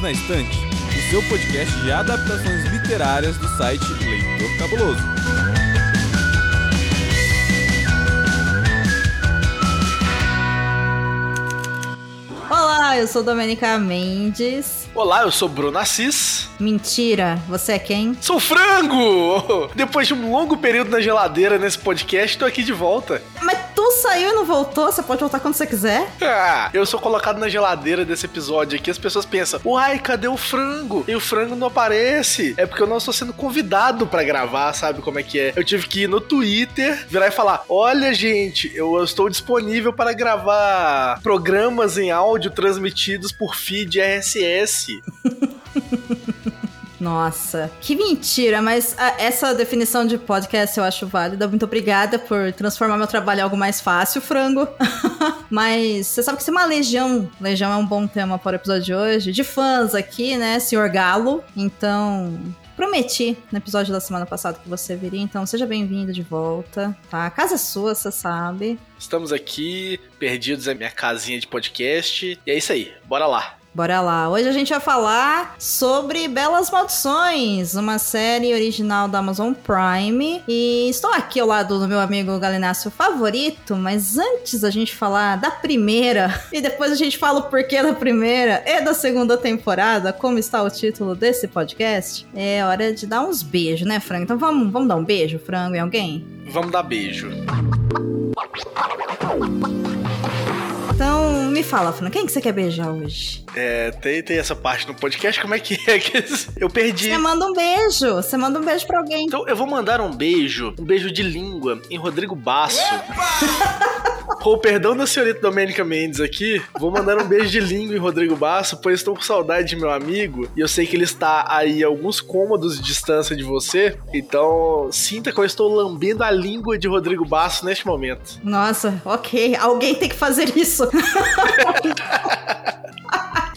Livros na Estante, o seu podcast de adaptações literárias do site Leitor Cabuloso. Olá, eu sou Domenica Mendes. Olá, eu sou Bruno Assis. Mentira, você é quem? Sou frango! Depois de um longo período na geladeira nesse podcast, tô aqui de volta. Mas saiu e não voltou, você pode voltar quando você quiser. Ah, eu sou colocado na geladeira desse episódio aqui, as pessoas pensam, uai, cadê o frango? E o frango não aparece. É porque eu não estou sendo convidado para gravar, sabe como é que é? Eu tive que ir no Twitter, virar e falar, olha gente, eu estou disponível para gravar programas em áudio transmitidos por feed RSS. Nossa, que mentira, mas a, essa definição de podcast eu acho válida. Muito obrigada por transformar meu trabalho em algo mais fácil, frango. mas você sabe que isso é uma legião. Legião é um bom tema para o episódio de hoje. De fãs aqui, né, senhor Galo. Então, prometi no episódio da semana passada que você viria, então seja bem-vindo de volta, tá? A casa é sua, você sabe. Estamos aqui, perdidos na minha casinha de podcast. E é isso aí, bora lá. Bora lá. Hoje a gente vai falar sobre Belas Maldições, uma série original da Amazon Prime. E estou aqui ao lado do meu amigo Galinácio favorito, mas antes a gente falar da primeira e depois a gente fala o porquê da primeira e da segunda temporada, como está o título desse podcast, é hora de dar uns beijos, né, Frango? Então vamos, vamos dar um beijo, Frango, em alguém? Vamos dar beijo. Então, me fala, Fran, quem que você quer beijar hoje? É, tem, tem essa parte no podcast, como é que é? Eu perdi. Você manda um beijo, você manda um beijo pra alguém. Então, eu vou mandar um beijo, um beijo de língua, em Rodrigo Basso. Com o perdão da senhorita Domênica Mendes aqui, vou mandar um beijo de língua em Rodrigo Basso, pois estou com saudade de meu amigo e eu sei que ele está aí a alguns cômodos de distância de você. Então, sinta que eu estou lambendo a língua de Rodrigo Basso neste momento. Nossa, ok. Alguém tem que fazer isso.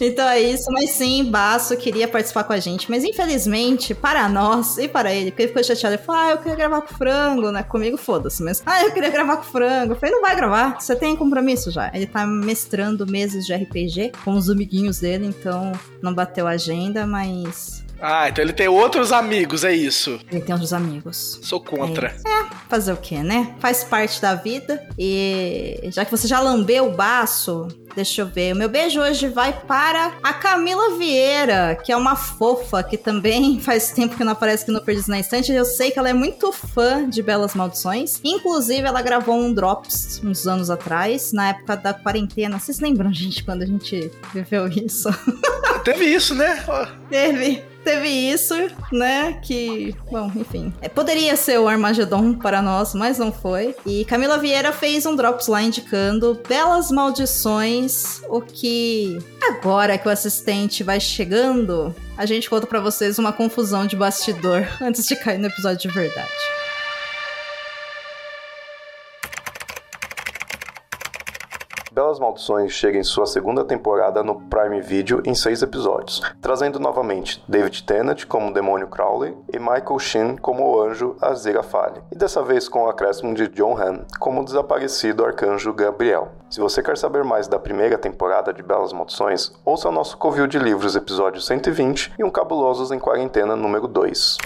Então é isso, mas sim, Baço queria participar com a gente, mas infelizmente, para nós e para ele, porque ele ficou chateado, ele falou, ah, eu queria gravar com o frango, né? Comigo, foda-se, mas, ah, eu queria gravar com o frango. Eu falei, não vai gravar, você tem compromisso já. Ele tá mestrando meses de RPG com os amiguinhos dele, então não bateu a agenda, mas ah, então ele tem outros amigos, é isso. Ele tem outros amigos. Sou contra. É, é fazer o quê, né? Faz parte da vida. E já que você já lambeu o baço, Deixa eu ver. O meu beijo hoje vai para a Camila Vieira, que é uma fofa que também faz tempo que não aparece aqui no Perdidos na Estante. Eu sei que ela é muito fã de Belas Maldições. Inclusive, ela gravou um Drops uns anos atrás, na época da quarentena. Vocês lembram, gente, quando a gente viveu isso? Teve isso, né? Teve teve isso, né? Que, bom, enfim. É, poderia ser o Armagedon para nós, mas não foi. E Camila Vieira fez um Drops lá indicando Belas Maldições, o que agora que o assistente vai chegando, a gente conta para vocês uma confusão de bastidor antes de cair no episódio de verdade. Belas Maldições chega em sua segunda temporada no Prime Video em seis episódios, trazendo novamente David Tennant como o demônio Crowley e Michael Sheen como o anjo Aziraphale, e dessa vez com o acréscimo de John Hamm como o desaparecido arcanjo Gabriel. Se você quer saber mais da primeira temporada de Belas Maldições, ouça nosso Covil de Livros episódio 120 e um Cabulosos em Quarentena número 2.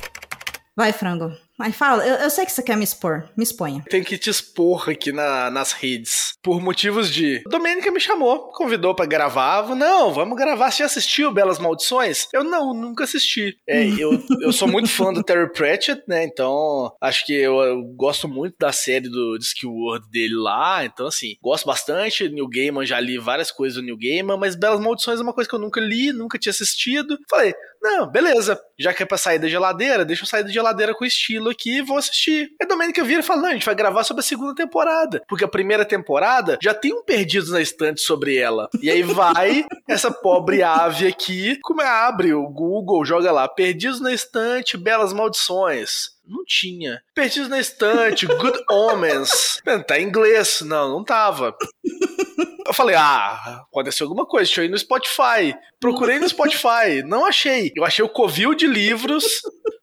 Vai, frango. Mas fala, eu, eu, sei que você quer me expor, me exponha. Tem que te expor aqui na, nas redes. Por motivos de. A Domênica me chamou, convidou para gravar. Não, vamos gravar. Você já assistiu Belas Maldições? Eu não, nunca assisti. É, eu, eu sou muito fã do Terry Pratchett, né? Então, acho que eu, eu gosto muito da série do Discworld dele lá. Então, assim, gosto bastante. New Gaiman, já li várias coisas do New Gaiman, mas Belas Maldições é uma coisa que eu nunca li, nunca tinha assistido. Falei, não, beleza. Já que é pra sair da geladeira, deixa eu sair da geladeira com estilo aqui e vou assistir. Aí Domênica vira e fala: não, a gente vai gravar sobre a segunda temporada. Porque a primeira temporada já tem um Perdidos na Estante sobre ela. E aí vai essa pobre ave aqui, como é, abre o Google, joga lá: Perdidos na Estante, Belas Maldições. Não tinha. Perdidos na Estante, Good Omens. Tá em inglês. Não, não tava. Eu falei, ah, aconteceu alguma coisa, deixa eu ir no Spotify. Procurei no Spotify, não achei. Eu achei o Covil de livros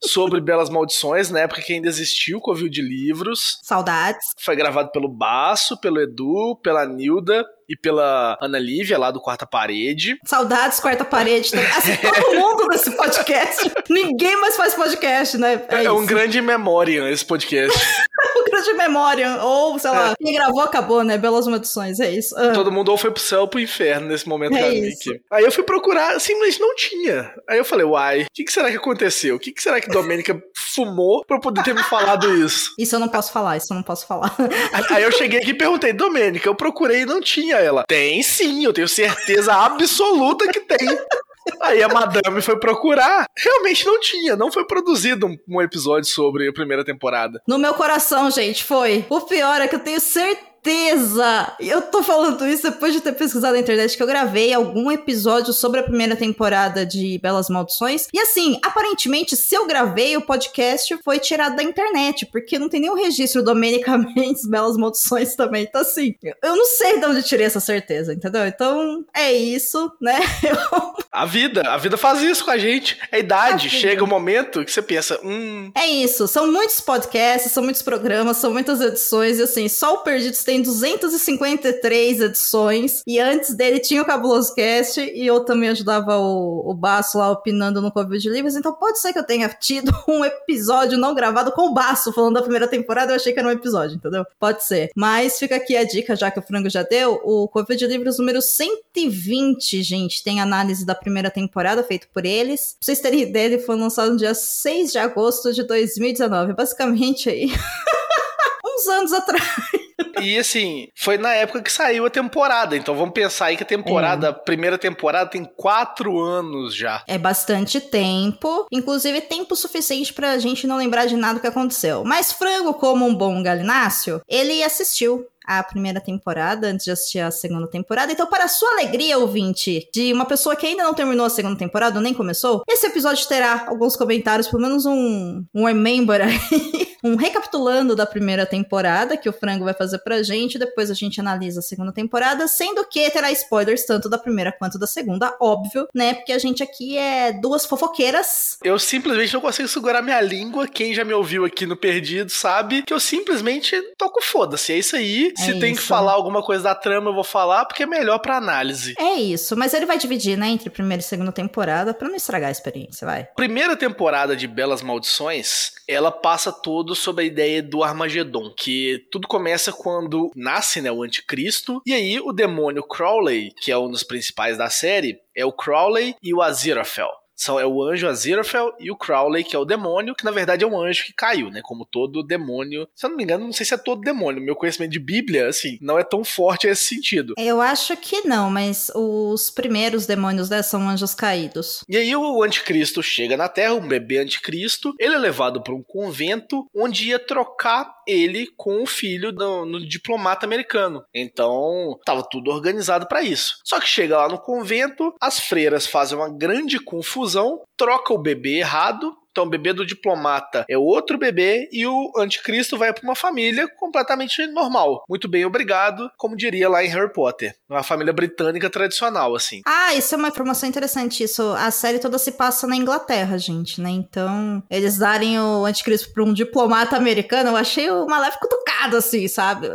sobre Belas Maldições, na época que ainda existiu o Covil de livros. Saudades. Foi gravado pelo Baço, pelo Edu, pela Nilda e pela Ana Lívia, lá do Quarta Parede. Saudades, Quarta Parede. Também. Assim, todo mundo desse podcast. Ninguém mais faz podcast, né? É, é um grande memória esse podcast. um grande memória. Ou, sei lá, é. quem gravou acabou, né? Belas Maldições, é isso. Ah. Todo mundo ou foi pro céu ou pro inferno nesse momento é da Nick. Aí eu fui procurar, simplesmente não tinha. Aí eu falei, uai, o que, que, será que aconteceu? O que, que será que Domênica fumou pra poder ter me falado isso? Isso eu não posso falar, isso eu não posso falar. Aí eu cheguei aqui e perguntei, Domênica, eu procurei e não tinha ela. Tem sim, eu tenho certeza absoluta que tem. Aí a madame foi procurar, realmente não tinha, não foi produzido um, um, episódio sobre a primeira temporada. No meu coração, gente, foi. O pior é que eu tenho certeza certeza! Eu tô falando isso depois de ter pesquisado na internet que eu gravei algum episódio sobre a primeira temporada de Belas Maldições. E assim, aparentemente, se eu gravei, o podcast foi tirado da internet, porque não tem nenhum registro domenicamente Belas Maldições também. Então, assim, eu não sei de onde tirei essa certeza, entendeu? Então, é isso, né? a vida, a vida faz isso com a gente. É a idade. A Chega o um momento que você pensa, hum. É isso. São muitos podcasts, são muitos programas, são muitas edições, e assim, só o Perdidos tem tem 253 edições. E antes dele tinha o Cabuloso Cast. E eu também ajudava o, o Baço lá opinando no Covid de Livros. Então pode ser que eu tenha tido um episódio não gravado com o Baço falando da primeira temporada. Eu achei que era um episódio, entendeu? Pode ser. Mas fica aqui a dica, já que o Frango já deu. O Covid de Livros número 120, gente. Tem análise da primeira temporada feito por eles. Pra vocês terem ideia, ele foi lançado no dia 6 de agosto de 2019. Basicamente aí. uns anos atrás. E assim, foi na época que saiu a temporada. Então vamos pensar aí que a temporada, é. a primeira temporada, tem quatro anos já. É bastante tempo. Inclusive, tempo suficiente pra gente não lembrar de nada que aconteceu. Mas Frango, como um bom galináceo, ele assistiu a primeira temporada, antes de assistir a segunda temporada. Então, para sua alegria, ouvinte, de uma pessoa que ainda não terminou a segunda temporada, ou nem começou, esse episódio terá alguns comentários, pelo menos um, um remember aí, um recapitulando da primeira temporada, que o Frango vai fazer pra gente, depois a gente analisa a segunda temporada, sendo que terá spoilers tanto da primeira quanto da segunda, óbvio, né? Porque a gente aqui é duas fofoqueiras. Eu simplesmente não consigo segurar minha língua. Quem já me ouviu aqui no Perdido sabe que eu simplesmente toco foda-se. É isso aí. Se é tem isso. que falar alguma coisa da trama, eu vou falar, porque é melhor pra análise. É isso, mas ele vai dividir, né, entre primeira e segunda temporada, pra não estragar a experiência, vai. Primeira temporada de Belas Maldições, ela passa todo sobre a ideia do Armagedon, que tudo começa quando nasce, né, o anticristo, e aí o demônio Crowley, que é um dos principais da série, é o Crowley e o Aziraphale. São, é o anjo Aziraphale e o Crowley, que é o demônio, que na verdade é um anjo que caiu, né? Como todo demônio. Se eu não me engano, não sei se é todo demônio. Meu conhecimento de Bíblia, assim, não é tão forte nesse sentido. Eu acho que não, mas os primeiros demônios né, são anjos caídos. E aí o anticristo chega na Terra, um bebê anticristo. Ele é levado para um convento onde ia trocar ele com o filho do no diplomata americano. Então, tava tudo organizado para isso. Só que chega lá no convento, as freiras fazem uma grande confusão, troca o bebê errado, então, o bebê do diplomata é outro bebê e o anticristo vai para uma família completamente normal. Muito bem, obrigado, como diria lá em Harry Potter. Uma família britânica tradicional, assim. Ah, isso é uma informação interessante. Isso, a série toda se passa na Inglaterra, gente, né? Então, eles darem o anticristo para um diplomata americano, eu achei o Maléfico tocado, assim, sabe?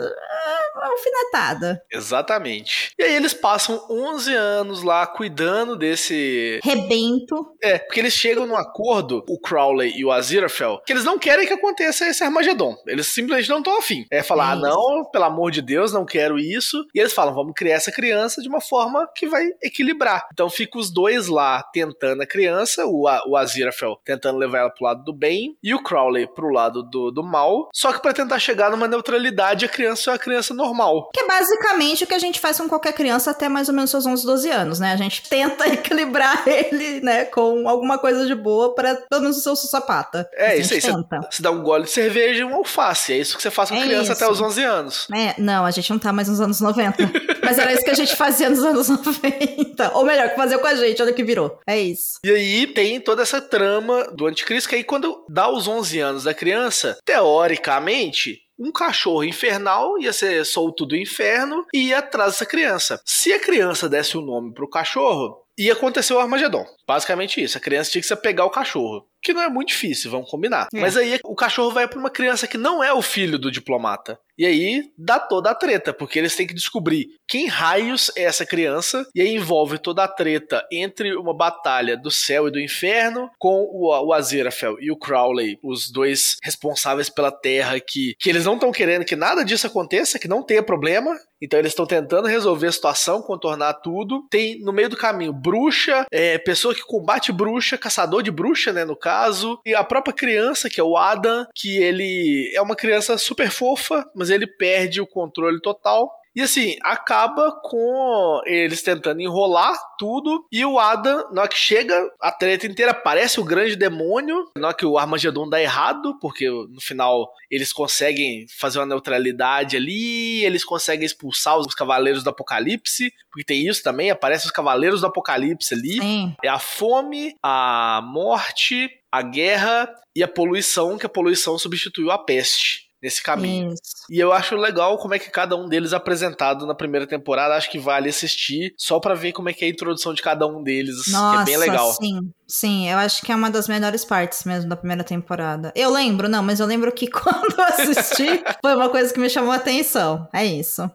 Alfinetada. Exatamente. E aí eles passam 11 anos lá cuidando desse... Rebento. É, porque eles chegam num acordo, o Crowley e o Aziraphale, que eles não querem que aconteça esse Armagedon. Eles simplesmente não estão afim. É falar, é ah, não, pelo amor de Deus, não quero isso. E eles falam, vamos criar essa criança de uma forma que vai equilibrar. Então fica os dois lá tentando a criança, o, o Aziraphale tentando levar ela pro lado do bem e o Crowley pro lado do, do mal. Só que para tentar chegar numa neutralidade, a criança é uma criança normal. Que é basicamente o que a gente faz com qualquer criança até mais ou menos seus 11, 12 anos, né? A gente tenta equilibrar ele, né, com alguma coisa de boa para pelo menos o seu sapata. É, isso aí. Você dá um gole de cerveja e um alface. É isso que você faz com é criança isso. até os 11 anos. É, não, a gente não tá mais nos anos 90. Mas era isso que a gente fazia nos anos 90. Ou melhor, que fazia com a gente, olha que virou. É isso. E aí tem toda essa trama do anticristo, que aí quando dá os 11 anos da criança, teoricamente, um cachorro infernal ia ser solto do inferno e ia atrás dessa criança. Se a criança desse o um nome pro cachorro, ia acontecer o Armagedon. Basicamente isso. A criança tinha que se pegar o cachorro. Que não é muito difícil, vamos combinar. É. Mas aí o cachorro vai para uma criança que não é o filho do diplomata. E aí dá toda a treta, porque eles têm que descobrir quem raios é essa criança. E aí envolve toda a treta entre uma batalha do céu e do inferno com o, o Aziraphale e o Crowley, os dois responsáveis pela Terra, que, que eles não estão querendo que nada disso aconteça, que não tenha problema. Então eles estão tentando resolver a situação, contornar tudo. Tem no meio do caminho bruxa, é, pessoa que combate bruxa, caçador de bruxa, né, no caso, e a própria criança, que é o Adam, que ele é uma criança super fofa, mas ele perde o controle total e assim, acaba com eles tentando enrolar tudo. E o Adam, na hora que chega, a treta inteira parece o grande demônio. Na hora que o Armagedon dá errado, porque no final eles conseguem fazer uma neutralidade ali, eles conseguem expulsar os Cavaleiros do Apocalipse. Porque tem isso também, aparecem os Cavaleiros do Apocalipse ali. Sim. É a fome, a morte, a guerra e a poluição, que a poluição substituiu a peste nesse caminho. Isso. E eu acho legal como é que cada um deles é apresentado na primeira temporada. Acho que vale assistir só para ver como é que é a introdução de cada um deles, Nossa, que é bem legal. Sim, sim, eu acho que é uma das melhores partes mesmo da primeira temporada. Eu lembro, não, mas eu lembro que quando eu assisti foi uma coisa que me chamou a atenção. É isso.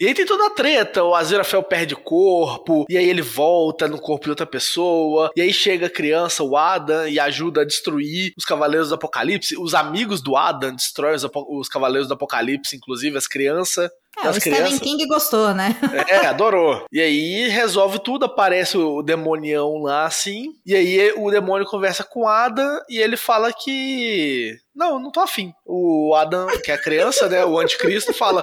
E aí tem toda a treta, o Aziraphale perde corpo, e aí ele volta no corpo de outra pessoa, e aí chega a criança, o Adam, e ajuda a destruir os Cavaleiros do Apocalipse. Os amigos do Adam destroem os, os Cavaleiros do Apocalipse, inclusive as crianças. É, o crianças. Stephen King gostou, né? é, adorou. E aí resolve tudo, aparece o demonião lá assim, e aí o demônio conversa com o Adam e ele fala que. Não, não tô afim. O Adam, que é a criança, né? O anticristo, fala: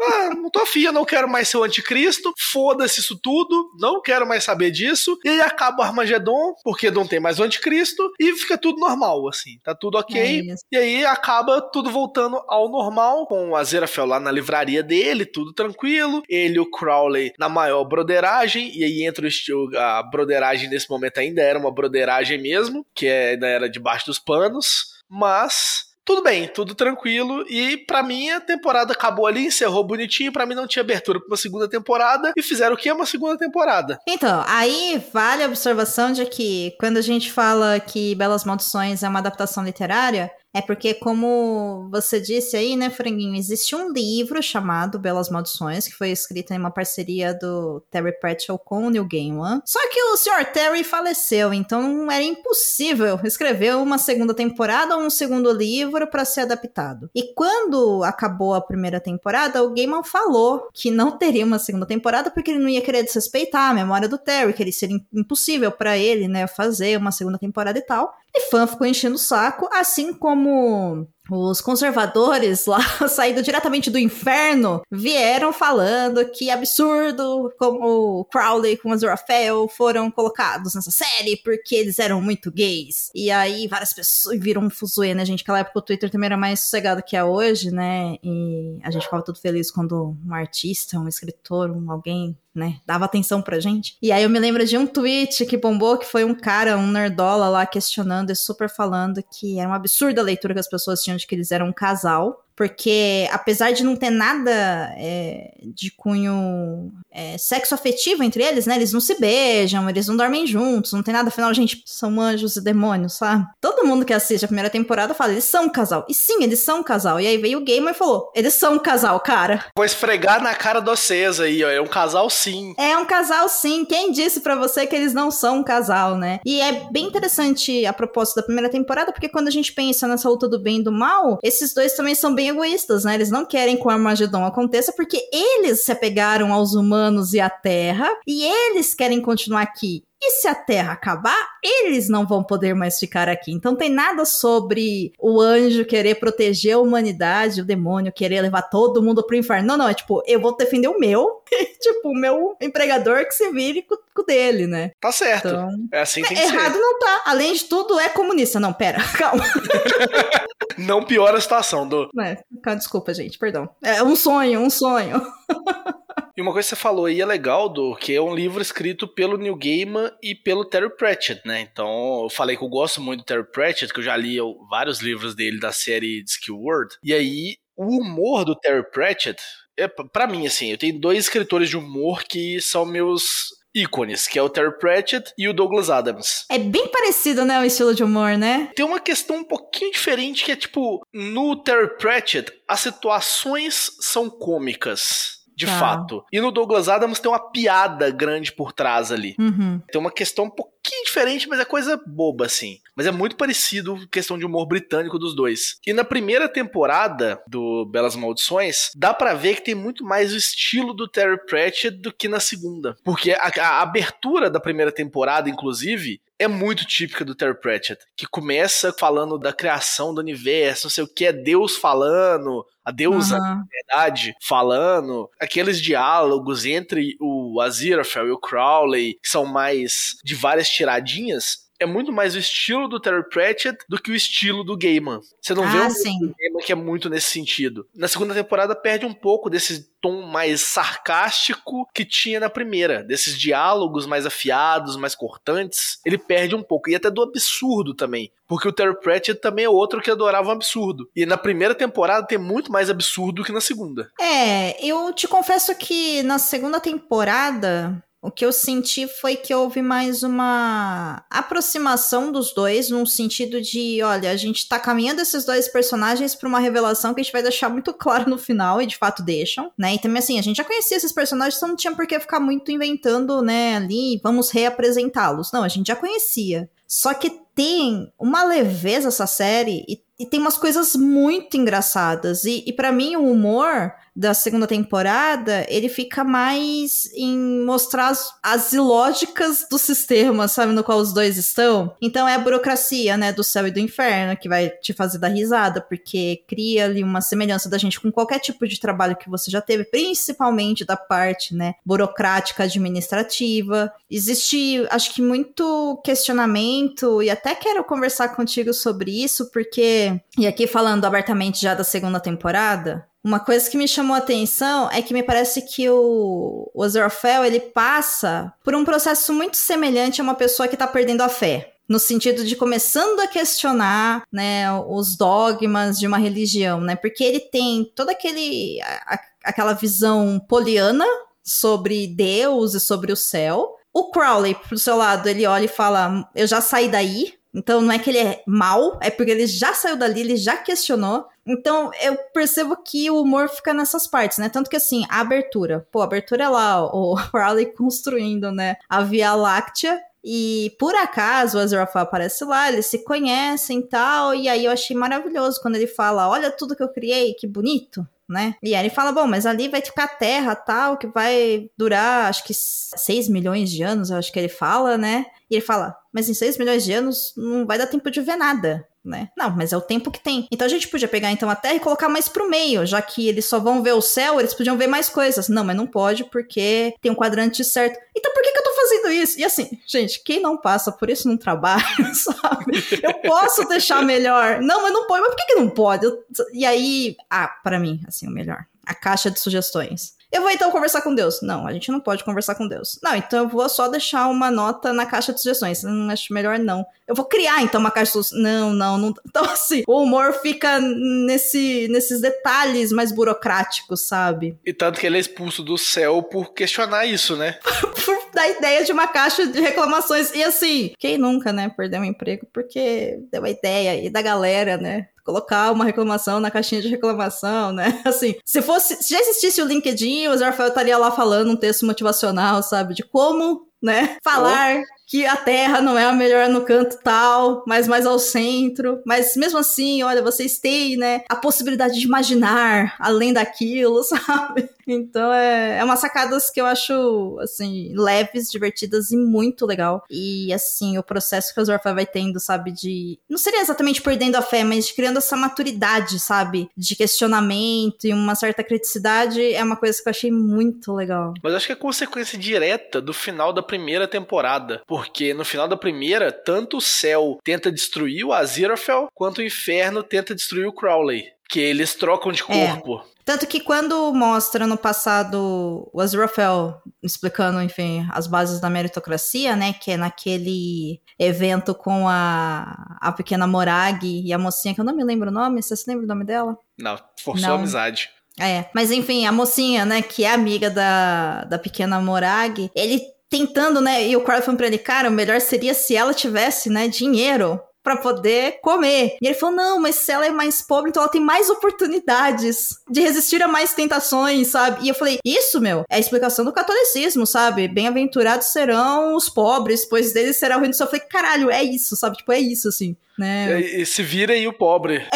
ah, não tô afim, eu não quero mais ser o anticristo, foda-se isso tudo, não quero mais saber disso. E aí acaba o Armagedon, porque não tem mais o anticristo, e fica tudo normal, assim, tá tudo ok. É e aí acaba tudo voltando ao normal, com o Aziraphale lá na livraria dele, tudo tranquilo. Ele e o Crowley na maior broderagem, e aí entra o a broderagem nesse momento ainda era uma broderagem mesmo, que é, ainda era debaixo dos panos, mas tudo bem, tudo tranquilo. E para mim a temporada acabou ali, encerrou bonitinho. para mim não tinha abertura pra uma segunda temporada. E fizeram o que é uma segunda temporada. Então, aí vale a observação de que quando a gente fala que Belas Maldições é uma adaptação literária, é porque, como você disse aí, né, Franguinho, existe um livro chamado Belas Maldições, que foi escrito em uma parceria do Terry Pratchett com o Neil Gaiman. Só que o Sr. Terry faleceu, então era impossível escrever uma segunda temporada ou um segundo livro para ser adaptado. E quando acabou a primeira temporada, o Gaiman falou que não teria uma segunda temporada porque ele não ia querer desrespeitar a memória do Terry, que ele seria impossível para ele, né, fazer uma segunda temporada e tal. E fã ficou enchendo o saco, assim como como os conservadores lá, saídos diretamente do inferno, vieram falando que absurdo como Crowley com o Raphael foram colocados nessa série porque eles eram muito gays. E aí várias pessoas viram um fuzuê, né, gente? Aquela época o Twitter também era mais sossegado que é hoje, né? E a gente ficava tudo feliz quando um artista, um escritor, um alguém né? Dava atenção pra gente. E aí eu me lembro de um tweet que bombou, que foi um cara, um nerdola lá questionando e super falando que era um absurdo a leitura que as pessoas tinham de que eles eram um casal porque apesar de não ter nada é, de cunho é, sexo afetivo entre eles, né? Eles não se beijam, eles não dormem juntos, não tem nada. Afinal, gente, são anjos e demônios, sabe? Todo mundo que assiste a primeira temporada fala, eles são um casal. E sim, eles são um casal. E aí veio o gamer e falou, eles são um casal, cara. Vou esfregar na cara do César aí, ó. É um casal sim. É um casal sim. Quem disse para você que eles não são um casal, né? E é bem interessante a proposta da primeira temporada, porque quando a gente pensa nessa luta do bem e do mal, esses dois também são bem egoístas, né? Eles não querem que o Armagedon aconteça porque eles se apegaram aos humanos e à Terra e eles querem continuar aqui. E se a Terra acabar, eles não vão poder mais ficar aqui. Então tem nada sobre o anjo querer proteger a humanidade, o demônio querer levar todo mundo pro inferno. Não, não, é tipo, eu vou defender o meu, tipo, o meu empregador que se vire com, o dele, né? Tá certo. Então, é assim que tem é, que Errado ser. não tá. Além de tudo, é comunista. Não, pera, calma. não piora a situação, do. É, desculpa, gente, perdão. É um sonho, um sonho. E uma coisa que você falou aí é legal, do que é um livro escrito pelo Neil Gaiman e pelo Terry Pratchett, né? Então, eu falei que eu gosto muito do Terry Pratchett, que eu já li vários livros dele da série Discworld. E aí, o humor do Terry Pratchett, é, para mim, assim, eu tenho dois escritores de humor que são meus ícones, que é o Terry Pratchett e o Douglas Adams. É bem parecido, né, o estilo de humor, né? Tem uma questão um pouquinho diferente que é tipo, no Terry Pratchett, as situações são cômicas de tá. fato. E no Douglas Adams tem uma piada grande por trás ali. Uhum. Tem uma questão um pouquinho diferente, mas é coisa boba, assim. Mas é muito parecido questão de humor britânico dos dois. E na primeira temporada do Belas Maldições, dá para ver que tem muito mais o estilo do Terry Pratchett do que na segunda. Porque a, a abertura da primeira temporada, inclusive, é muito típica do Terry Pratchett, que começa falando da criação do universo, não sei o que, é Deus falando, a deusa, uhum. na verdade, falando, aqueles diálogos entre o Aziraphale e o Crowley, que são mais de várias tiradinhas, é muito mais o estilo do Terry Pratchett do que o estilo do Gaiman. Você não ah, vê um Gaiman que é muito nesse sentido. Na segunda temporada perde um pouco desse tom mais sarcástico que tinha na primeira, desses diálogos mais afiados, mais cortantes. Ele perde um pouco e até do absurdo também, porque o Terry Pratchett também é outro que adorava o absurdo. E na primeira temporada tem muito mais absurdo que na segunda. É, eu te confesso que na segunda temporada o que eu senti foi que houve mais uma aproximação dos dois, num sentido de, olha, a gente tá caminhando esses dois personagens para uma revelação que a gente vai deixar muito claro no final, e de fato deixam, né? E também assim, a gente já conhecia esses personagens, então não tinha por que ficar muito inventando, né, ali, vamos reapresentá-los. Não, a gente já conhecia. Só que tem uma leveza essa série e, e tem umas coisas muito engraçadas. E, e para mim, o humor da segunda temporada, ele fica mais em mostrar as, as ilógicas do sistema, sabe, no qual os dois estão. Então é a burocracia, né, do céu e do inferno que vai te fazer dar risada, porque cria ali uma semelhança da gente com qualquer tipo de trabalho que você já teve, principalmente da parte, né, burocrática administrativa. Existe, acho que muito questionamento e até quero conversar contigo sobre isso, porque e aqui falando abertamente já da segunda temporada, uma coisa que me chamou a atenção é que me parece que o, o Aziraphale, ele passa por um processo muito semelhante a uma pessoa que está perdendo a fé. No sentido de começando a questionar, né, os dogmas de uma religião, né? Porque ele tem toda aquele, a, aquela visão poliana sobre Deus e sobre o céu. O Crowley, pro seu lado, ele olha e fala: Eu já saí daí, então não é que ele é mal, é porque ele já saiu dali, ele já questionou. Então eu percebo que o humor fica nessas partes, né? Tanto que assim, a abertura, pô, a abertura é lá, o Crowley construindo, né, a Via Láctea. E por acaso o Azrael aparece lá, eles se conhecem e tal. E aí eu achei maravilhoso quando ele fala: Olha tudo que eu criei, que bonito né? E aí ele fala, bom, mas ali vai ficar terra tal, que vai durar, acho que 6 milhões de anos, acho que ele fala, né? E ele fala, mas em 6 milhões de anos não vai dar tempo de ver nada né? Não, mas é o tempo que tem. Então a gente podia pegar então a Terra e colocar mais pro meio, já que eles só vão ver o céu, eles podiam ver mais coisas. Não, mas não pode porque tem um quadrante certo. Então por que, que eu tô fazendo isso? E assim, gente, quem não passa por isso no trabalho, sabe? Eu posso deixar melhor. Não, mas não pode. Mas por que, que não pode? Eu... E aí, ah, para mim, assim, o melhor. A caixa de sugestões. Eu vou então conversar com Deus. Não, a gente não pode conversar com Deus. Não, então eu vou só deixar uma nota na caixa de sugestões. Não acho melhor não. Eu vou criar então uma caixa de sugestões. Não, não, não. Então assim, o humor fica nesse, nesses detalhes mais burocráticos, sabe? E tanto que ele é expulso do céu por questionar isso, né? por dar ideia de uma caixa de reclamações. E assim, quem nunca, né, perdeu um emprego porque deu a ideia aí da galera, né? colocar uma reclamação na caixinha de reclamação, né? Assim, se fosse, se já existisse o LinkedIn, o Rafael estaria lá falando um texto motivacional, sabe, de como, né, falar oh que a Terra não é a melhor no canto tal, mas mais ao centro. Mas mesmo assim, olha, vocês têm, né, a possibilidade de imaginar além daquilo, sabe? Então é, é umas sacadas que eu acho, assim, leves, divertidas e muito legal. E, assim, o processo que o Zorfa vai tendo, sabe, de. Não seria exatamente perdendo a fé, mas de criando essa maturidade, sabe? De questionamento e uma certa criticidade é uma coisa que eu achei muito legal. Mas acho que é consequência direta do final da primeira temporada. Por porque no final da primeira, tanto o céu tenta destruir o Aziraphale, quanto o inferno tenta destruir o Crowley. Que eles trocam de É. Tanto que quando mostra no passado o Azrael explicando, enfim, as bases da meritocracia, né? Que é naquele evento com a, a pequena Morag e a mocinha, que eu não me lembro o nome. Você se lembra o nome dela? Não, forçou Não. a amizade. É, mas enfim, a mocinha, né, que é amiga da, da pequena Morag, ele tentando, né, e o falando pra ele, cara, o melhor seria se ela tivesse, né, dinheiro pra poder comer. E ele falou, não, mas se ela é mais pobre, então ela tem mais oportunidades de resistir a mais tentações, sabe? E eu falei, isso, meu, é a explicação do catolicismo, sabe? Bem-aventurados serão os pobres, pois deles será o reino do céu. Eu falei, caralho, é isso, sabe? Tipo, é isso, assim, né? E, e se vira aí o pobre.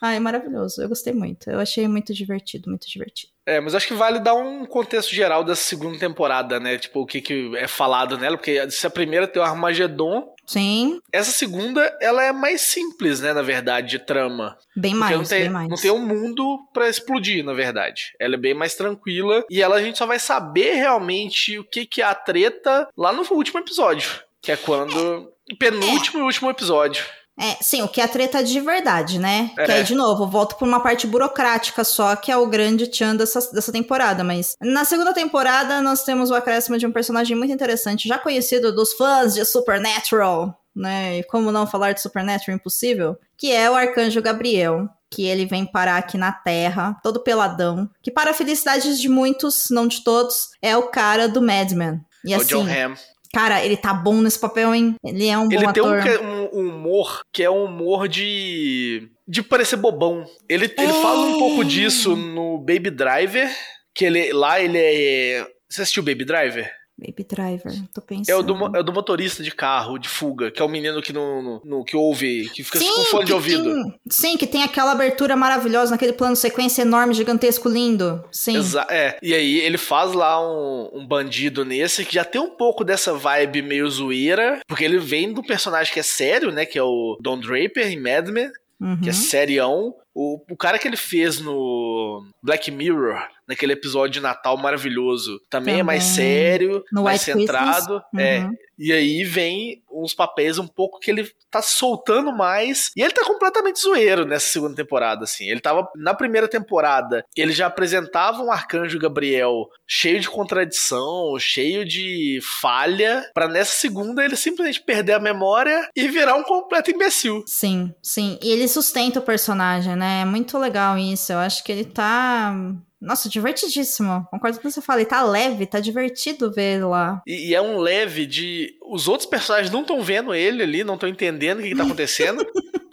Ai, maravilhoso. Eu gostei muito. Eu achei muito divertido, muito divertido. É, mas acho que vale dar um contexto geral dessa segunda temporada, né? Tipo, o que, que é falado nela, porque se a primeira tem o Armagedon, Sim, essa segunda, ela é mais simples, né, na verdade, de trama. bem Porque mais, não tem, bem mais. não tem um mundo pra explodir, na verdade. Ela é bem mais tranquila e ela a gente só vai saber realmente o que, que é a treta lá no último episódio, que é quando penúltimo e último episódio. É, sim, o que é a treta de verdade, né? É. Que aí, de novo, volto pra uma parte burocrática só, que é o grande tchan dessa, dessa temporada. Mas na segunda temporada, nós temos o acréscimo de um personagem muito interessante, já conhecido dos fãs de Supernatural, né? E como não falar de Supernatural impossível? Que é o Arcanjo Gabriel. Que ele vem parar aqui na Terra, todo peladão. Que, para a felicidade de muitos, não de todos, é o cara do Mad Men. E o assim, John Hamm. Cara, ele tá bom nesse papel, hein? Ele é um bom Ele tem um, ator. que- um- um humor que é um humor de. de parecer bobão. Ele, ele fala um pouco disso no Baby Driver, que ele lá ele é. Você assistiu Baby Driver? Baby Driver, tô pensando. É o, do, é o do motorista de carro, de fuga, que é o menino que, no, no- no- que ouve, que fica com fone de ouvido. tem- sim, que tem aquela abertura maravilhosa naquele plano sequência enorme, gigantesco, lindo. Sim. Exa é. E aí ele faz lá um, um bandido nesse que já tem um pouco dessa vibe meio zoeira, porque ele vem do personagem que é sério, né? Que é o Don Draper em Mad Men, Uhum. que é serião. O, o cara que ele fez no Black Mirror, naquele episódio de Natal maravilhoso, também, é mais Também. sério, No mais White centrado. É. Uhum. E aí vem uns papéis um pouco que ele tá soltando mais. E ele tá completamente zoeiro nessa segunda temporada, assim. Ele tava na primeira temporada, ele já apresentava um arcanjo Gabriel cheio de contradição, cheio de falha, pra nessa segunda ele simplesmente perder a memória e virar um completo imbecil. Sim, sim. E ele sustenta o personagem, né? É muito legal isso. Eu acho que ele tá. Nossa, divertidíssimo. Concordo com o que você fala. Ele tá leve, tá divertido ver ele lá. E, e é um leve de. Os outros personagens não estão vendo ele ali, não estão entendendo o que, que tá acontecendo.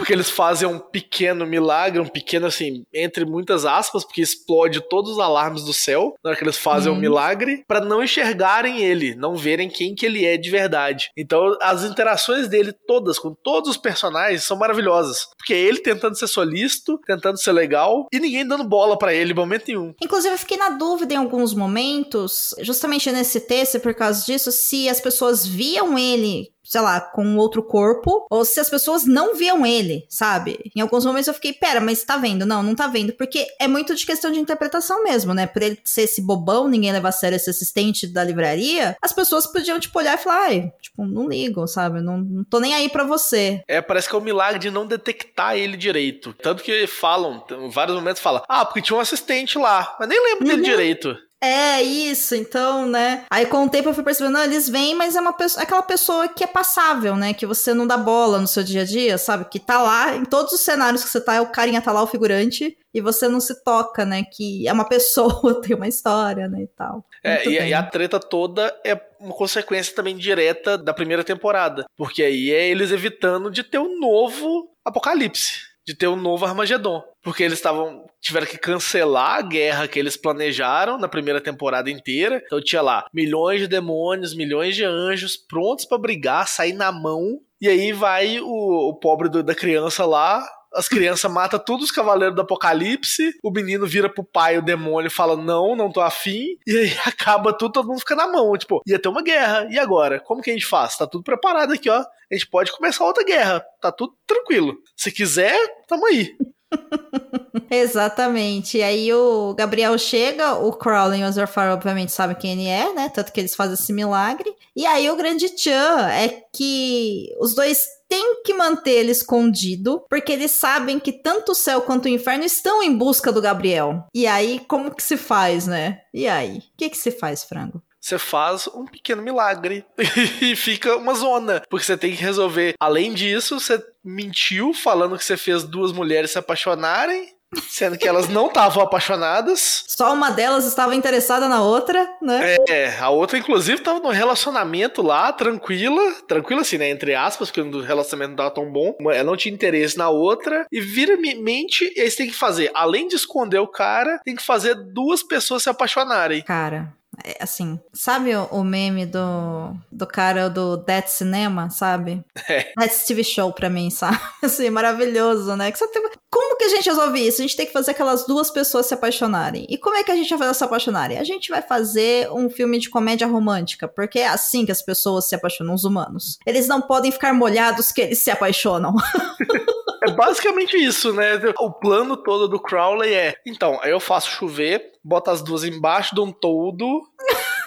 Porque eles fazem um pequeno milagre, um pequeno, assim, entre muitas aspas, porque explode todos os alarmes do céu na hora que eles fazem o Uhum. milagre, pra não enxergarem ele, não verem quem que ele é de verdade. Então, as interações dele todas, com todos os personagens, são maravilhosas. Porque é ele tentando ser solícito, tentando ser legal, e ninguém dando bola pra ele em momento nenhum. Inclusive, eu fiquei na dúvida em alguns momentos, justamente nesse texto, por causa disso, se as pessoas viam ele, sei lá, com outro corpo, ou se as pessoas não viam ele, sabe? Em alguns momentos eu fiquei, pera, mas tá vendo? Não, não tá vendo. Porque é muito de questão de interpretação mesmo, né? Por ele ser esse bobão, ninguém levar a sério esse assistente da livraria, as pessoas podiam, tipo, olhar e falar, ai, tipo, não ligo, sabe? Não, não tô nem aí pra você. É, parece que é o milagre de não detectar ele direito. Tanto que falam, em vários momentos falam, ah, porque tinha um assistente lá, mas nem lembro dele Uhum. direito. É isso, então, né? Aí com o tempo eu fui percebendo, não, eles vêm, mas é uma pessoa, aquela pessoa que é passável, né? Que você não dá bola no seu dia a dia, sabe? Que tá lá, em todos os cenários que você tá, o carinha tá lá, o figurante, e você não se toca, né? Que é uma pessoa, tem uma história, né? E tal. É, e, e a treta toda é uma consequência também direta da primeira temporada. Porque aí é eles evitando de ter um novo apocalipse. De ter um novo Armagedon. Porque eles estavam. tiveram que cancelar a guerra que eles planejaram na primeira temporada inteira. Então tinha lá milhões de demônios, milhões de anjos prontos pra brigar, sair na mão. E aí vai o, o pobre do- da criança lá. As crianças matam todos os cavaleiros do apocalipse. O menino vira pro pai, o demônio, fala: Não, não tô afim. E aí acaba tudo, todo mundo fica na mão. Tipo, ia ter uma guerra. E agora? Como que a gente faz? Tá tudo preparado aqui, ó. A gente pode começar outra guerra. Tá tudo tranquilo. Se quiser, tamo aí. Exatamente. E aí o Gabriel chega, o Crowley e o Azorfar obviamente sabem quem ele é, né? Tanto que eles fazem esse milagre. E aí o grande tchan é que os dois tem que manter ele escondido, porque eles sabem que tanto o céu quanto o inferno estão em busca do Gabriel. E aí, como que se faz, né? E aí? O que que se faz, frango? você faz um pequeno milagre e fica uma zona. Porque você tem que resolver. Além disso, você mentiu falando que você fez duas mulheres se apaixonarem. Sendo que elas não estavam apaixonadas. Só uma delas estava interessada na outra, né? É, a outra, inclusive, estava num relacionamento lá, tranquila. Tranquila, assim, né? Entre aspas, porque o relacionamento não tava tão bom. Ela não tinha interesse na outra. E vira mente, eles têm que fazer, além de esconder o cara, tem que fazer duas pessoas se apaixonarem. Cara, assim, sabe o, meme do, do cara do Death Cinema, sabe? É. Death TV Show pra mim, sabe? Assim, maravilhoso, né? Que tem... Como que a gente resolve isso? A gente tem que fazer aquelas duas pessoas se apaixonarem. E como é que a gente vai fazer se apaixonarem? A gente vai fazer um filme de comédia romântica, porque é assim que as pessoas se apaixonam, os humanos. Eles não podem ficar molhados que eles se apaixonam. É basicamente isso, né? O plano todo do Crowley é: então, eu faço chover, boto as duas embaixo de um todo.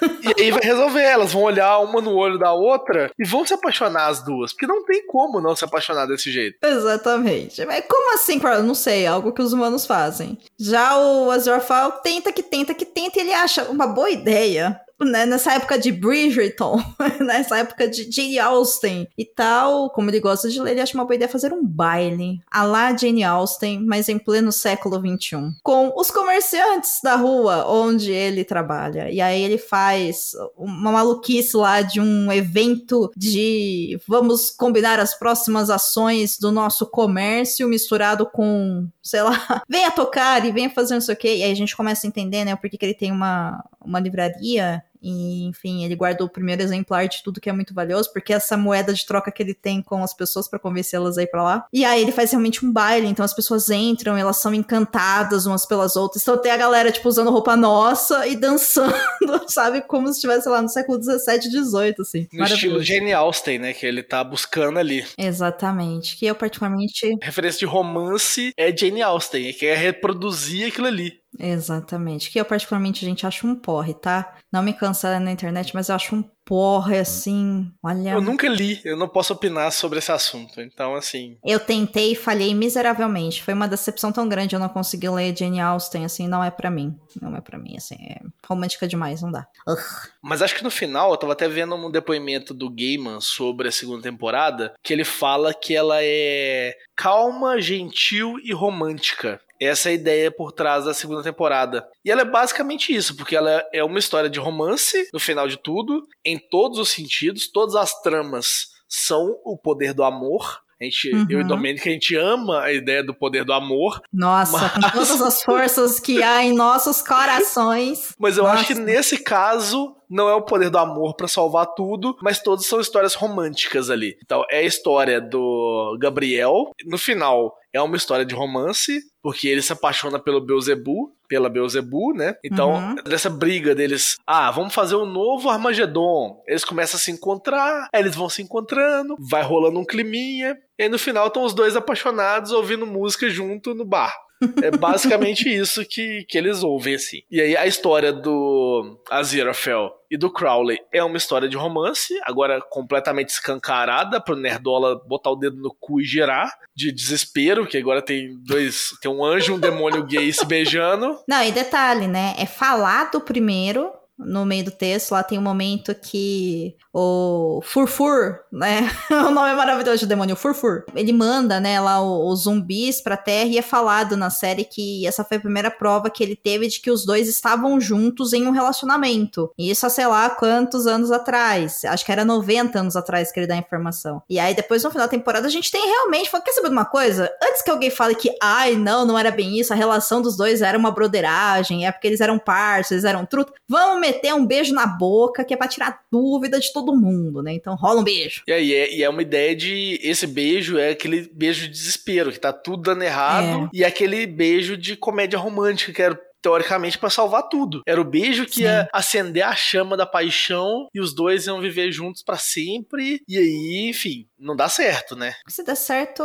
e aí vai resolver. Elas vão olhar uma no olho da outra e vão se apaixonar as duas. Porque não tem como não se apaixonar desse jeito. Exatamente. Mas como assim, Crowley? Não sei, é algo que os humanos fazem. Já o Azrael tenta que tenta que tenta e ele acha uma boa ideia né, nessa época de Bridgerton, nessa época de Jane Austen e tal, como ele gosta de ler, ele acha uma boa ideia fazer um baile a lá Jane Austen, mas em pleno século XXI, com os comerciantes da rua onde ele trabalha. E aí ele faz uma maluquice lá de um evento de vamos combinar as próximas ações do nosso comércio misturado com, sei lá, venha tocar e venha fazer não sei o quê. E aí a gente começa a entender, né, o porquê que ele tem uma, uma livraria e, enfim, ele guardou o primeiro exemplar de tudo que é muito valioso, porque essa moeda de troca que ele tem com as pessoas para convencê-las a ir pra lá. E aí ele faz realmente um baile, então as pessoas entram, elas são encantadas umas pelas outras. Então tem a galera, tipo, usando roupa nossa e dançando, sabe? Como se estivesse lá no século 17, 18, assim. No estilo Jane Austen, né? Que ele tá buscando ali. Exatamente. Que eu, particularmente. referência de romance é Jane Austen, que é reproduzir aquilo ali. Exatamente. Que eu, particularmente, a gente acha um porre, tá? Não me cancela na internet, mas eu acho um porre assim. Olha. Eu nunca li, eu não posso opinar sobre esse assunto. Então, assim. Eu tentei e falhei miseravelmente. Foi uma decepção tão grande eu não consegui ler Jane Austen, assim, não é para mim. Não é para mim, assim, é romântica demais, não dá. Ugh. Mas acho que no final, eu tava até vendo um depoimento do Gaiman sobre a segunda temporada, que ele fala que ela é calma, gentil e romântica. Essa é a ideia por trás da segunda temporada. E ela é basicamente isso, porque ela é uma história de romance, no final de tudo, em todos os sentidos, todas as tramas são o poder do amor. A gente, uhum. Eu e Domênica, a gente ama a ideia do poder do amor. Nossa, mas... com todas as forças que há em nossos corações. Mas eu Nossa. acho que nesse caso, não é o poder do amor para salvar tudo, mas todas são histórias românticas ali. Então, é a história do Gabriel. No final, é uma história de romance, porque ele se apaixona pelo Beelzebub, pela Beelzebub, né? Então, uhum. dessa briga deles, ah, vamos fazer um novo Armagedon. Eles começam a se encontrar, aí eles vão se encontrando, vai rolando um climinha, e aí no final estão os dois apaixonados ouvindo música junto no bar. É basicamente isso que, que eles ouvem, assim. E aí a história do Aziraphale e do Crowley é uma história de romance, agora completamente escancarada pro Nerdola botar o dedo no cu e girar, de desespero, que agora tem dois, tem um anjo e um demônio gay se beijando. Não, e detalhe, né, é falado primeiro no meio do texto, lá tem um momento que o Furfur, né? o nome é maravilhoso do demônio, Furfur. Ele manda, né, lá os zumbis pra Terra e é falado na série que essa foi a primeira prova que ele teve de que os dois estavam juntos em um relacionamento. E isso há sei lá quantos anos atrás. Acho que era 90 anos atrás que ele dá a informação. E aí depois no final da temporada a gente tem realmente, quer saber de uma coisa? Antes que alguém fale que, ai, não, não era bem isso, a relação dos dois era uma broderagem, é porque eles eram parceiros, eles eram truto. Vamos meter um beijo na boca que é pra tirar dúvida de todo todo mundo, né? Então rola um beijo. E aí é, e é uma ideia de. Esse beijo é aquele beijo de desespero, que tá tudo dando errado. É. E é aquele beijo de comédia romântica, que era teoricamente para salvar tudo. Era o beijo que Sim. ia acender a chama da paixão e os dois iam viver juntos para sempre. E aí, enfim, não dá certo, né? Se der certo,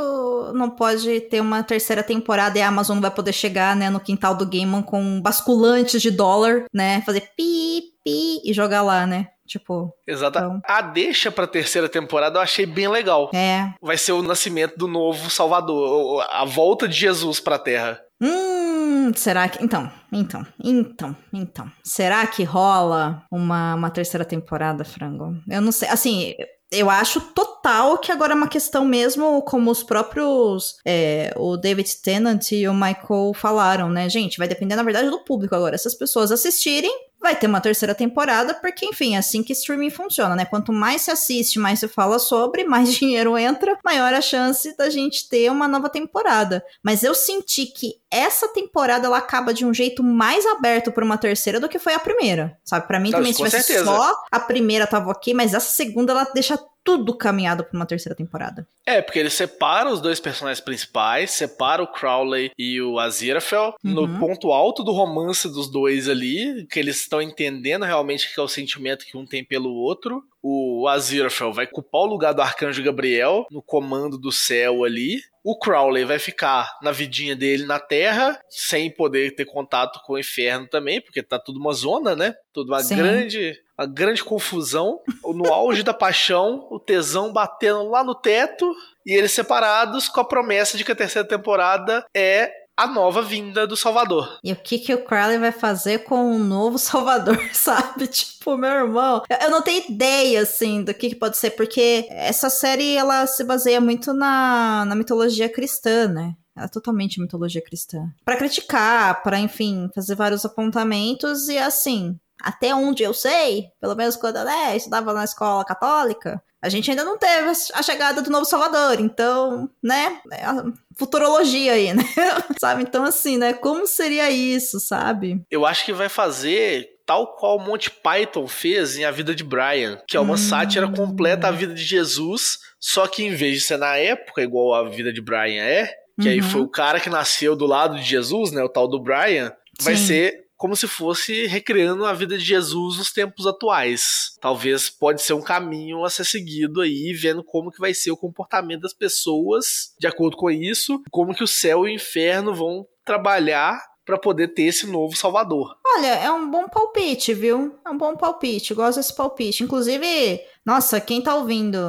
não pode ter uma terceira temporada e a Amazon não vai poder chegar, né, no quintal do Gaiman com basculantes de dólar, né, fazer pi, pi e jogar lá, né? Tipo. Exato. Então. A deixa pra terceira temporada eu achei bem legal. É. Vai ser o nascimento do novo Salvador, a volta de Jesus pra Terra. Hum, será que. Então, então, então, então. Será que rola uma, uma terceira temporada, frango? Eu não sei. Assim, eu acho total que agora é uma questão mesmo, como os próprios. É, o David Tennant e o Michael falaram, né? Gente, vai depender, na verdade, do público agora. Se as pessoas assistirem, vai ter uma terceira temporada, porque, enfim, é assim que streaming funciona, né? Quanto mais se assiste, mais se fala sobre, mais dinheiro entra, maior a chance da gente ter uma nova temporada. Mas eu senti que essa temporada ela acaba de um jeito mais aberto para uma terceira do que foi a primeira, sabe? Para mim Não, também se tivesse certeza. só a primeira tava ok, mas essa segunda ela deixa tudo caminhado para uma terceira temporada. É, porque ele separa os dois personagens principais, separa o Crowley e o Aziraphale Uhum. no ponto alto do romance dos dois ali, que eles estão entendendo realmente o que é o sentimento que um tem pelo outro. O Aziraphale vai ocupar o lugar do Arcanjo Gabriel no comando do céu ali. O Crowley vai ficar na vidinha dele na Terra, sem poder ter contato com o inferno também, porque tá tudo uma zona, né? Tudo uma Sim. grande, uma grande confusão. No auge da paixão, o tesão batendo lá no teto e eles separados com a promessa de que a terceira temporada é a nova vinda do Salvador. E o que, que o Crowley vai fazer com o novo Salvador, sabe? Tipo, meu irmão. Eu- Eu não tenho ideia, assim, do que, que pode ser, porque essa série, ela se baseia muito na, na mitologia cristã, né? Ela é totalmente mitologia cristã. Pra criticar, pra, enfim, fazer vários apontamentos e, assim, até onde eu sei, pelo menos quando eu né, estudava na escola católica, a gente ainda não teve a chegada do novo Salvador, então, né, é a futurologia aí, né? sabe? Então, assim, né? Como seria isso, sabe? Eu acho que vai fazer tal qual Monty Python fez em A Vida de Brian, que é uma Hum. sátira completa à vida de Jesus, só que em vez de ser na época, igual a vida de Brian é, que aí Uhum. foi o cara que nasceu do lado de Jesus, né, o tal do Brian, vai Sim. ser como se fosse recriando a vida de Jesus nos tempos atuais. Talvez pode ser um caminho a ser seguido aí, vendo como que vai ser o comportamento das pessoas de acordo com isso, como que o céu e o inferno vão trabalhar para poder ter esse novo Salvador. Olha, é um bom palpite, viu? É um bom palpite. Gosto desse palpite. Inclusive, nossa, quem tá ouvindo,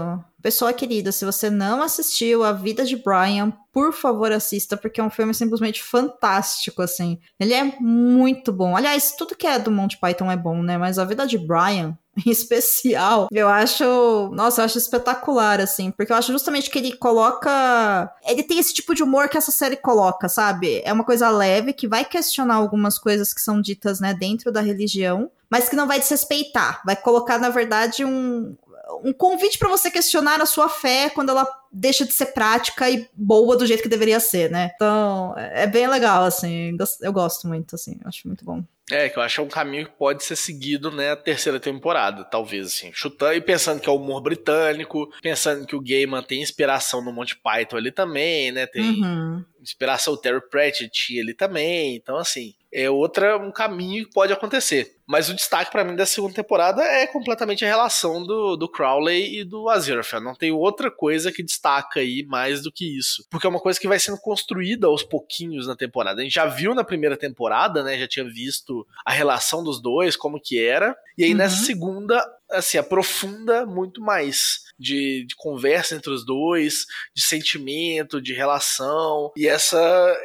pessoa querida, se você não assistiu A Vida de Brian, por favor assista, porque é um filme simplesmente fantástico, assim. Ele é muito bom. Aliás, tudo que é do Monty Python é bom, né? Mas A Vida de Brian, em especial, eu acho, nossa, eu acho espetacular, assim, porque eu acho justamente que ele coloca, ele tem esse tipo de humor que essa série coloca, sabe? É uma coisa leve que vai questionar algumas coisas que são ditas, né, dentro da religião, mas que não vai desrespeitar, vai colocar, na verdade, um um convite pra você questionar a sua fé quando ela deixa de ser prática e boa do jeito que deveria ser, né? Então, é bem legal, assim. Eu gosto muito, assim. Acho muito bom. É, que eu acho que é um caminho que pode ser seguido, né, a terceira temporada, talvez, assim, chutando e pensando que é o humor britânico, pensando que o Gaiman tem inspiração no Monty Python ali também, né, tem Uhum. inspiração o Terry Pratchett ali também, então, assim, é outra, um caminho que pode acontecer. Mas o destaque pra mim da segunda temporada é completamente a relação do, do Crowley e do Aziraphale, não tem outra coisa que destaca aí mais do que isso, porque é uma coisa que vai sendo construída aos pouquinhos na temporada, a gente já viu na primeira temporada, né, já tinha visto a relação dos dois, como que era. E aí Uhum. nessa segunda, assim, aprofunda muito mais de, de conversa entre os dois, de sentimento, de relação. E essa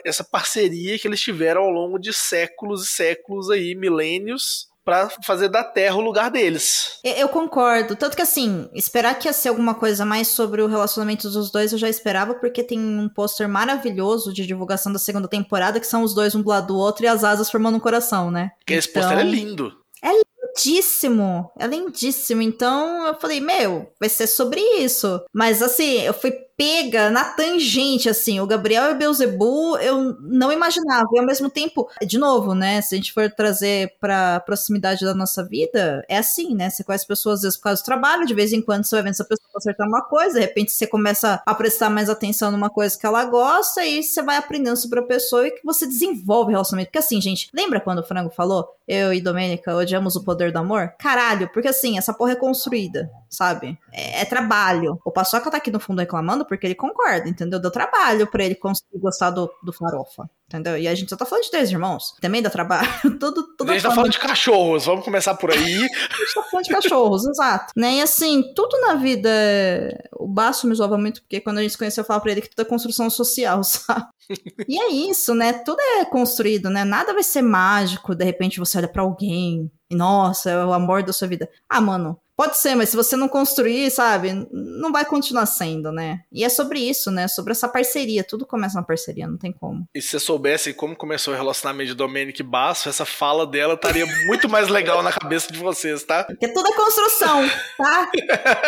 essa parceria que eles tiveram ao longo de séculos e séculos aí, milênios, pra fazer da Terra o lugar deles. Eu concordo. Tanto que, assim, esperar que ia ser alguma coisa mais sobre o relacionamento dos dois eu já esperava, porque tem um pôster maravilhoso de divulgação da segunda temporada, que são os dois um do lado do outro e as asas formando um coração, né? Porque esse Então- pôster é lindo. lindíssimo. É lindíssimo. Então eu falei, meu, vai ser sobre isso. Mas assim, eu fui pega na tangente, assim. O Gabriel e o Beelzebub eu não imaginava. E ao mesmo tempo, de novo, né? Se a gente for trazer pra proximidade da nossa vida, é assim, né? Você conhece pessoas às vezes por causa do trabalho, de vez em quando você vai vendo essa pessoa acertar uma coisa, de repente você começa a prestar mais atenção numa coisa que ela gosta e você vai aprendendo sobre a pessoa e que você desenvolve o relacionamento. Porque assim, gente, lembra quando o Frango falou? Eu e Domênica odiamos o poder do amor? Caralho, porque assim, essa porra é construída, sabe? É, é trabalho. O Paçoca tá aqui no fundo reclamando porque ele concorda, entendeu? Deu trabalho pra ele conseguir gostar do, do farofa. Entendeu? E a gente só tá falando de três irmãos. Também dá trabalho. tudo, tudo A gente tá falando de cachorros, vamos começar por aí. A gente tá falando de cachorros, exato. Né? E assim, tudo na vida. O Baço me zoava muito, porque quando a gente se conheceu, eu falava pra ele que tudo é construção social, sabe? e é isso, né? Tudo é construído, né? Nada vai ser mágico, de repente você olha pra alguém e, nossa, é o amor da sua vida. Ah, mano, Pode ser, mas se você não construir, sabe, não vai continuar sendo, né? E é sobre isso, né? Sobre essa parceria. Tudo começa na parceria, não tem como. E se você soubesse como começou o relacionamento de Dominic Basso, essa fala dela estaria muito mais legal na cabeça de vocês, tá? Porque tudo é construção, tá?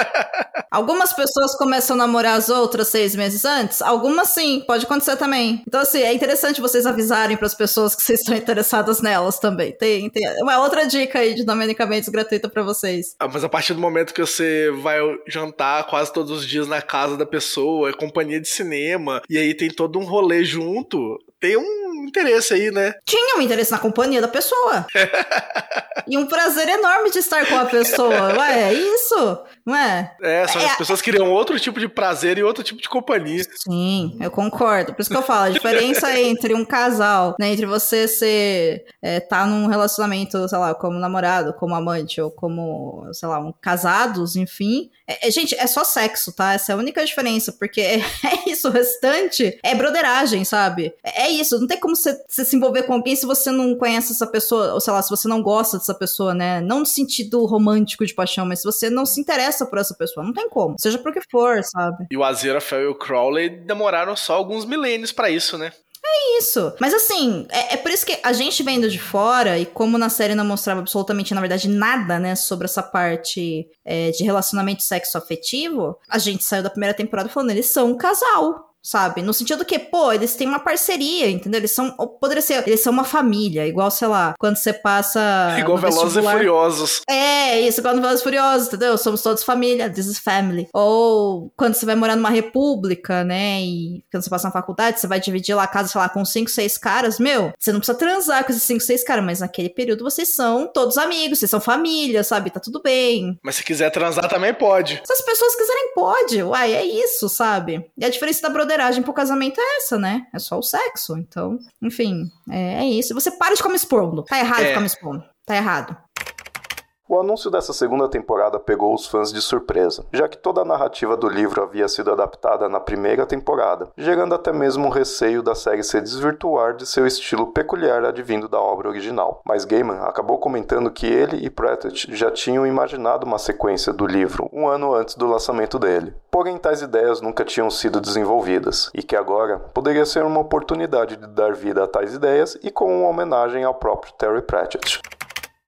Algumas pessoas começam a namorar as outras seis meses antes, algumas sim, pode acontecer também. Então, assim, é interessante vocês avisarem para as pessoas que vocês estão interessadas nelas também. Tem, tem uma outra dica aí de domenicamentos gratuita para vocês. Ah, mas a partir do momento que você vai jantar quase todos os dias na casa da pessoa, é companhia de cinema, e aí tem todo um rolê junto, tem um interesse aí, né? Tinha um interesse na companhia da pessoa. e um prazer enorme de estar com a pessoa. Ué, é isso? Não é? É, só que É, as pessoas queriam outro tipo de prazer e outro tipo de companhia. Sim, eu concordo. Por isso que eu falo, a diferença entre um casal, né, entre você ser, é, tá num relacionamento, sei lá, como namorado, como amante, ou como, sei lá, um casados, enfim. É, é, gente, é só sexo, tá? Essa é a única diferença, porque é, é isso, o restante é broderagem, sabe? É, é isso, não tem como você, você se envolver com alguém se você não conhece essa pessoa, ou sei lá, se você não gosta dessa pessoa, né? Não no sentido romântico de paixão, mas se você não se interessa por essa pessoa, não tem como. Seja por que for, sabe? E o Aziraphale e o Crowley demoraram só alguns milênios pra isso, né? isso. Mas assim, é, é por isso que a gente vendo de fora, e como na série não mostrava absolutamente, na verdade, nada, né, sobre essa parte é, de relacionamento sexo-afetivo, a gente saiu da primeira temporada falando, eles são um casal. Sabe? No sentido que, pô, eles têm uma parceria, entendeu? Eles são. Poderia ser. Eles são uma família, igual, sei lá, quando você passa. Igual Velozes e. Furiosos. É, isso, igual Velozes e Furiosos, entendeu? Somos todos família, this is family. Ou quando você vai morar numa república, né? E quando você passa na faculdade, você vai dividir lá a casa, sei lá, com cinco, seis caras. Meu, você não precisa transar com esses cinco, seis caras, mas naquele período vocês são todos amigos, vocês são família, sabe? Tá tudo bem. Mas se quiser transar também pode. Se as pessoas quiserem, pode. Uai, é isso, sabe? E a diferença da broderagem pro casamento é essa, né? É só o sexo. Então, enfim, é, é isso. Você para de ficar me expondo. Tá errado É. ficar me expondo. Tá errado. O anúncio dessa segunda temporada pegou os fãs de surpresa, já que toda a narrativa do livro havia sido adaptada na primeira temporada, gerando até mesmo um receio da série se desvirtuar de seu estilo peculiar advindo da obra original. Mas Gaiman acabou comentando que ele e Pratchett já tinham imaginado uma sequência do livro um ano antes do lançamento dele. Porém, tais ideias nunca tinham sido desenvolvidas, e que agora poderia ser uma oportunidade de dar vida a tais ideias e com uma homenagem ao próprio Terry Pratchett.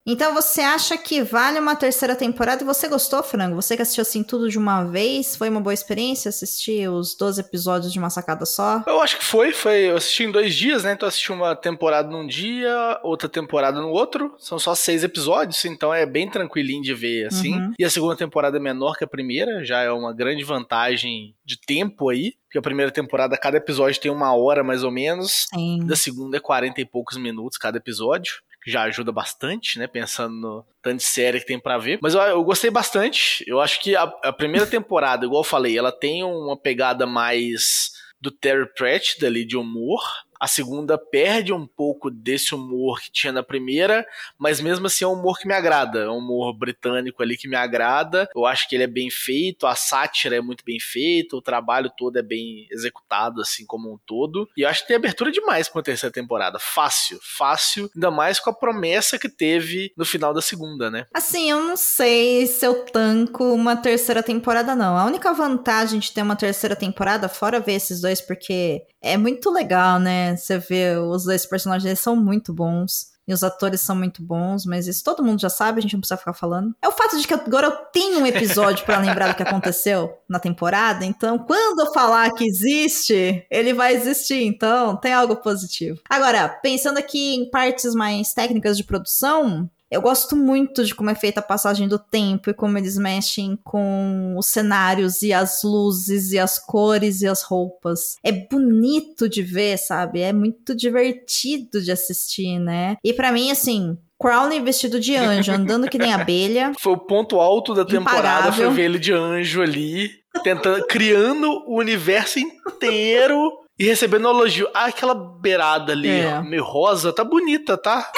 Então você acha que vale uma terceira temporada e você gostou, Frango? Você que assistiu assim tudo de uma vez? Foi uma boa experiência assistir os 12 episódios de uma sacada só? Eu acho que foi, foi. Eu assisti em dois dias, né? Então eu assisti uma temporada num dia, outra temporada no outro. São só seis episódios, então é bem tranquilinho de ver, assim. Uhum. E a segunda temporada é menor que a primeira, já é uma grande vantagem de tempo aí. Porque a primeira temporada, cada episódio tem uma hora mais ou menos. Sim. Da segunda é 40 e poucos minutos cada episódio. Que já ajuda bastante, né? Pensando no tanto de série que tem pra ver. Mas eu, eu gostei bastante. Eu acho que a, a primeira temporada, igual eu falei, ela tem uma pegada mais do Terry Pratchett ali de humor. A segunda perde um pouco desse humor que tinha na primeira, mas mesmo assim é um humor que me agrada. É um humor britânico ali que me agrada. Eu acho que ele é bem feito, a sátira é muito bem feita, o trabalho todo é bem executado, assim como um todo. E eu acho que tem abertura demais pra uma terceira temporada. Fácil, fácil. Ainda mais com a promessa que teve no final da segunda, né? Assim, eu não sei se eu tanco uma terceira temporada, não. A única vantagem de ter uma terceira temporada, fora ver esses dois, porque é muito legal, né? Você vê os dois personagens, são muito bons. E os atores são muito bons, mas isso todo mundo já sabe, a gente não precisa ficar falando. É o fato de que agora eu tenho um episódio pra lembrar do que aconteceu na temporada, então quando eu falar que existe, ele vai existir, então tem algo positivo. Agora, pensando aqui em partes mais técnicas de produção, eu gosto muito de como é feita a passagem do tempo e como eles mexem com os cenários e as luzes e as cores e as roupas. É bonito de ver, sabe? É muito divertido de assistir, né? E pra mim, assim, Crowley vestido de anjo, andando que nem abelha. Foi o ponto alto da temporada, Impagável. foi ver ele de anjo ali. tentando, criando o universo inteiro e recebendo elogio. Ah, aquela beirada ali, É. meio rosa, tá bonita, tá?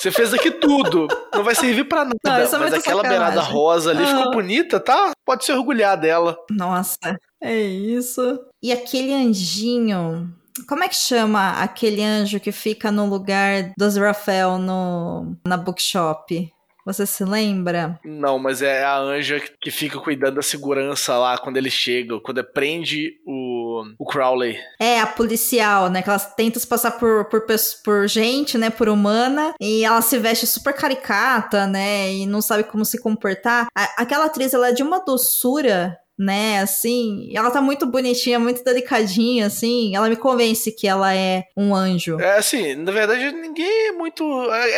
Você fez aqui tudo. Não vai servir pra nada. Não, é mas aquela sacanagem. beirada rosa ali Ah. ficou bonita, tá? Pode se orgulhar dela. Nossa, é isso. E aquele anjinho. Como é que chama aquele anjo que fica no lugar do Rafael no, na bookshop? Você se lembra? Não, mas é a anja que fica cuidando da segurança lá quando ele chega, quando prende o, o Crowley. É, a policial, né? Que ela tenta se passar por, por, por gente, né? Por humana. E ela se veste super caricata, né? E não sabe como se comportar. A- aquela atriz, ela é de uma doçura, né? Assim, ela tá muito bonitinha, muito delicadinha, assim. Ela me convence que ela é um anjo. É assim, na verdade, ninguém é muito.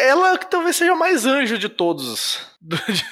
Ela que talvez seja o mais anjo de todos. Do- de-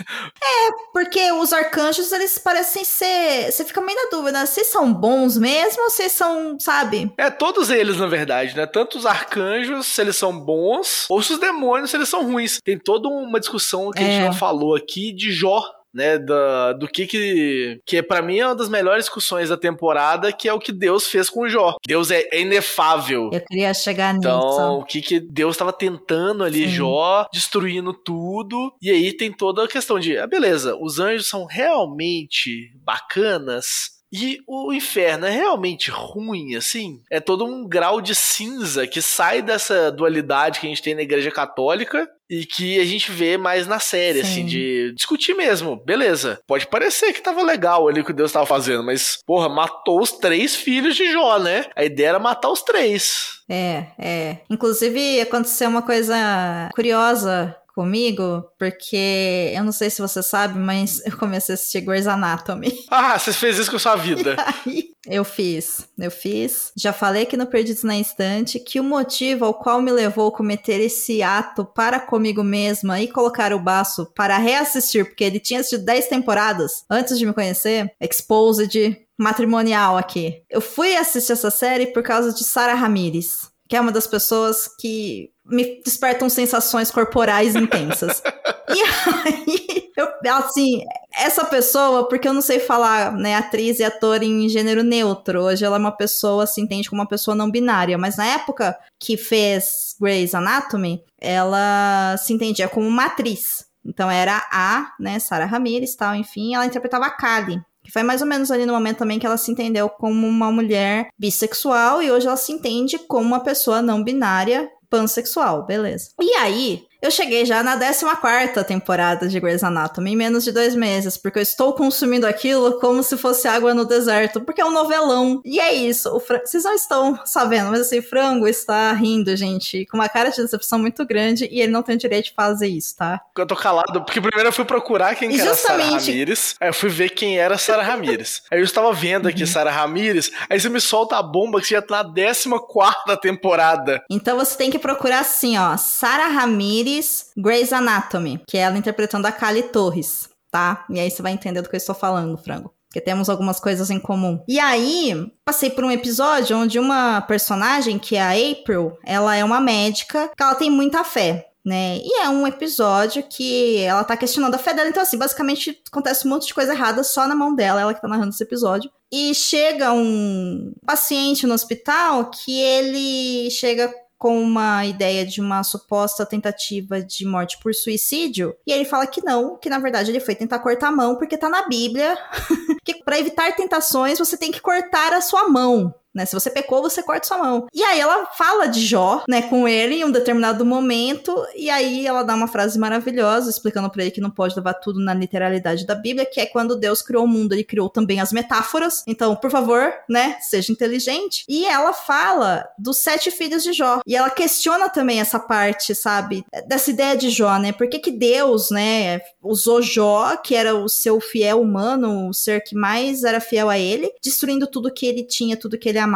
Porque os arcanjos, eles parecem ser. Você fica meio na dúvida, se são bons mesmo ou se são, sabe? É, todos eles, na verdade, né? Tanto os arcanjos, se eles são bons, ou se os demônios, se eles são ruins. Tem toda uma discussão que a gente É. não falou aqui de Jó. Né, da, do que que. Que pra mim é uma das melhores discussões da temporada, que é o que Deus fez com Jó. Deus é, é inefável. Eu queria chegar Então, nisso. o que que Deus estava tentando ali, Sim. Jó, destruindo tudo. E aí tem toda a questão de, ah, beleza, os anjos são realmente bacanas. E o inferno é realmente ruim, assim? É todo um grau de cinza que sai dessa dualidade que a gente tem na igreja católica e que a gente vê mais na série, Sim. assim, de discutir mesmo. Beleza, pode parecer que tava legal ali o que Deus tava fazendo, mas, porra, matou os três filhos de Jó, né? A ideia era matar os três. É, é. Inclusive, aconteceu uma coisa curiosa comigo, porque eu não sei se você sabe, mas eu comecei a assistir Grey's Anatomy. Ah, você fez isso com sua vida. Aí, eu fiz, eu fiz. Já falei aqui no Perdidos na Instante que o motivo ao qual me levou a cometer esse ato para comigo mesma e colocar o baço para reassistir, porque ele tinha assistido 10 temporadas antes de me conhecer, Exposed matrimonial aqui. Eu fui assistir essa série por causa de Sarah Ramirez, que é uma das pessoas que me despertam sensações corporais intensas. e aí, eu, assim, essa pessoa, porque eu não sei falar, né, atriz e ator em gênero neutro. Hoje ela é uma pessoa, se entende como uma pessoa não binária, mas na época que fez Grey's Anatomy, ela se entendia como uma atriz. Então era a, né, Sarah Ramirez, tal, enfim, ela interpretava a Kali. Que foi mais ou menos ali no momento também que ela se entendeu como uma mulher bissexual e hoje ela se entende como uma pessoa não binária pansexual, beleza. E aí, eu cheguei já na 14 temporada de Grey's Anatomy em menos de dois meses, porque eu estou consumindo aquilo como se fosse água no deserto, porque é um novelão. E é isso, vocês não estão sabendo, mas assim, Frango está rindo, gente, com uma cara de decepção muito grande e ele não tem o direito de fazer isso, tá? Eu tô calado, porque primeiro eu fui procurar quem E era Sarah justamente- Ramirez. Aí eu fui ver quem era Sarah Ramirez. aí eu estava vendo aqui Sarah Ramirez. Aí você me solta a bomba que você já tá na 14 temporada. Então você tem que procurar assim, ó, Sarah Ramirez, Grey's Anatomy, que é ela interpretando a Kali Torres, tá? E aí você vai entender do que eu estou falando, frango. Porque temos algumas coisas em comum. E aí, passei por um episódio onde uma personagem, que é a April, ela é uma médica, que ela tem muita fé. Né? E é um episódio que ela tá questionando a fé dela. Então, assim, basicamente acontece um monte de coisa errada só na mão dela, ela que tá narrando esse episódio. E chega um paciente no hospital que ele chega com uma ideia de uma suposta tentativa de morte por suicídio, e ele fala que não, que na verdade ele foi tentar cortar a mão porque tá na Bíblia que para evitar tentações você tem que cortar a sua mão. Né? Se você pecou, você corta sua mão. E aí ela fala de Jó, né, com ele em um determinado momento, e aí ela dá uma frase maravilhosa explicando para ele que não pode levar tudo na literalidade da Bíblia, que é quando Deus criou o mundo, ele criou também as metáforas. Então, por favor, né, seja inteligente. E ela fala dos sete filhos de Jó. E ela questiona também essa parte, sabe, dessa ideia de Jó, né? Por que que Deus, né, usou Jó, que era o seu fiel humano, o ser que mais era fiel a ele, destruindo tudo que ele tinha, tudo que ele amava.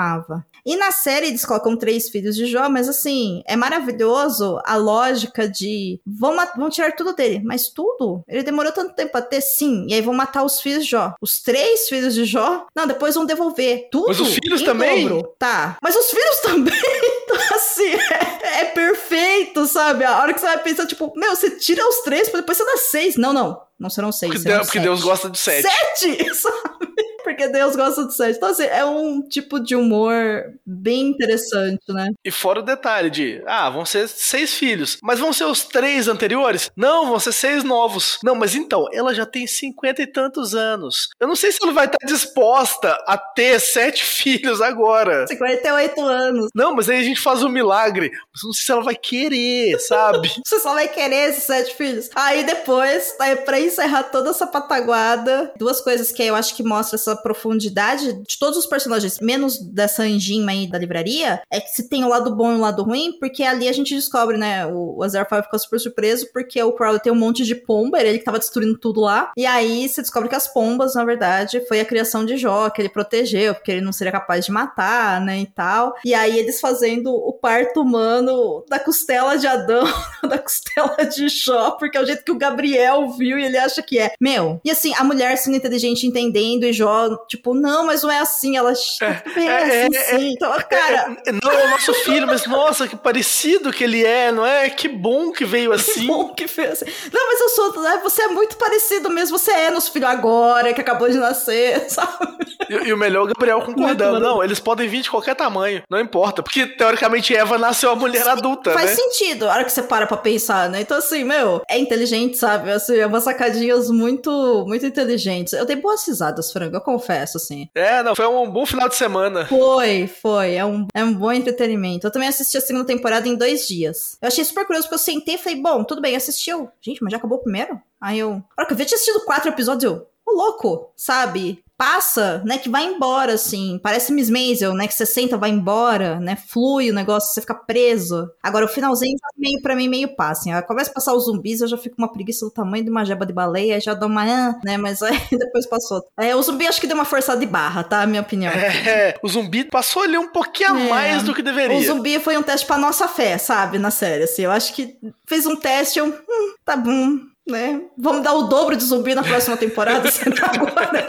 E na série eles colocam três filhos de Jó, mas assim, é maravilhoso a lógica de vão, vão tirar tudo dele, mas tudo? Ele demorou tanto tempo a ter, sim, e aí vão matar os filhos de Jó. Os três filhos de Jó? Não, depois vão devolver tudo. Mas os filhos também? dobro. Tá, mas os filhos também. Então, assim, é, é perfeito, sabe? A hora que você vai pensar, tipo, meu, você tira os três pra depois você dar seis. Não, não. Não serão seis. Porque, serão Deus, porque. Deus gosta de sete. Sete, sabe? Porque Deus gosta do sete. Então, assim, é um tipo de humor bem interessante, né? E fora o detalhe de, ah, vão ser seis filhos, mas vão ser os três anteriores? Não, vão ser seis novos. Não, mas então, ela já tem cinquenta e tantos anos. Eu não sei se ela vai estar disposta a ter sete filhos agora. 58 anos. Não, mas aí a gente faz um milagre. Mas não sei se ela vai querer, sabe? Você só vai querer esses sete filhos. Aí depois, aí pra encerrar toda essa pataguada, duas coisas que eu acho que mostram essa profundidade de todos os personagens, menos dessa anjinha aí da livraria, é que se tem o lado bom e o lado ruim, porque ali a gente descobre, né, o, o Azrael ficou super surpreso porque o Crowley tem um monte de pomba, ele que tava destruindo tudo lá, e aí você descobre que as pombas, na verdade, foi a criação de Jó, que ele protegeu, porque ele não seria capaz de matar, né, e tal. E aí eles fazendo o parto humano da costela de Adão, da costela de Jó, porque é o jeito que o Gabriel viu e ele acha que é. Meu, e assim, a mulher sendo inteligente entendendo e Jó, tipo, não, mas não é assim, ela é, é, é assim, é, sim. Então, cara. não é o nosso filho, mas nossa, que parecido que ele é, não é? Que bom que veio assim. Que bom que veio assim. Não, mas eu sou, né, você é muito parecido mesmo, você é nosso filho agora, que acabou de nascer, sabe? E, e o melhor, o Gabriel concordando. Não, eles podem vir de qualquer tamanho, não importa. Porque, teoricamente, Eva nasceu uma mulher adulta, Faz né? sentido, a hora que você para pra pensar, né? Então, assim, meu, é inteligente, sabe? Assim, é umas sacadinhas muito, muito inteligentes. Eu dei boas risadas, frango, eu confesso, assim. É, não, foi um bom final de semana. Foi, foi. É um, é um bom entretenimento. Eu também assisti a segunda temporada em dois dias. Eu achei super curioso, porque eu sentei e falei, bom, tudo bem, assistiu. Gente, mas já acabou o primeiro? Aí eu. A hora que eu vi, tinha assistido quatro episódios, eu. Ô, louco, sabe? Passa, né, que vai embora, assim. Parece Miss Maisel, né, que você senta, vai embora, né, flui o negócio, você fica preso. Agora, o finalzinho já meio, pra mim, meio passa, assim. Começa a passar os zumbis, eu já fico uma preguiça do tamanho de uma jeba de baleia, já dou uma, né, mas aí depois passou. É, o zumbi acho que deu uma forçada de barra, tá, minha opinião. É, o zumbi passou ali um pouquinho a é, mais do que deveria. O zumbi foi um teste pra nossa fé, sabe, na série, assim. Eu acho que fez um teste, eu, hum, tá bom, né? Vamos dar o dobro de zumbi na próxima temporada? agora,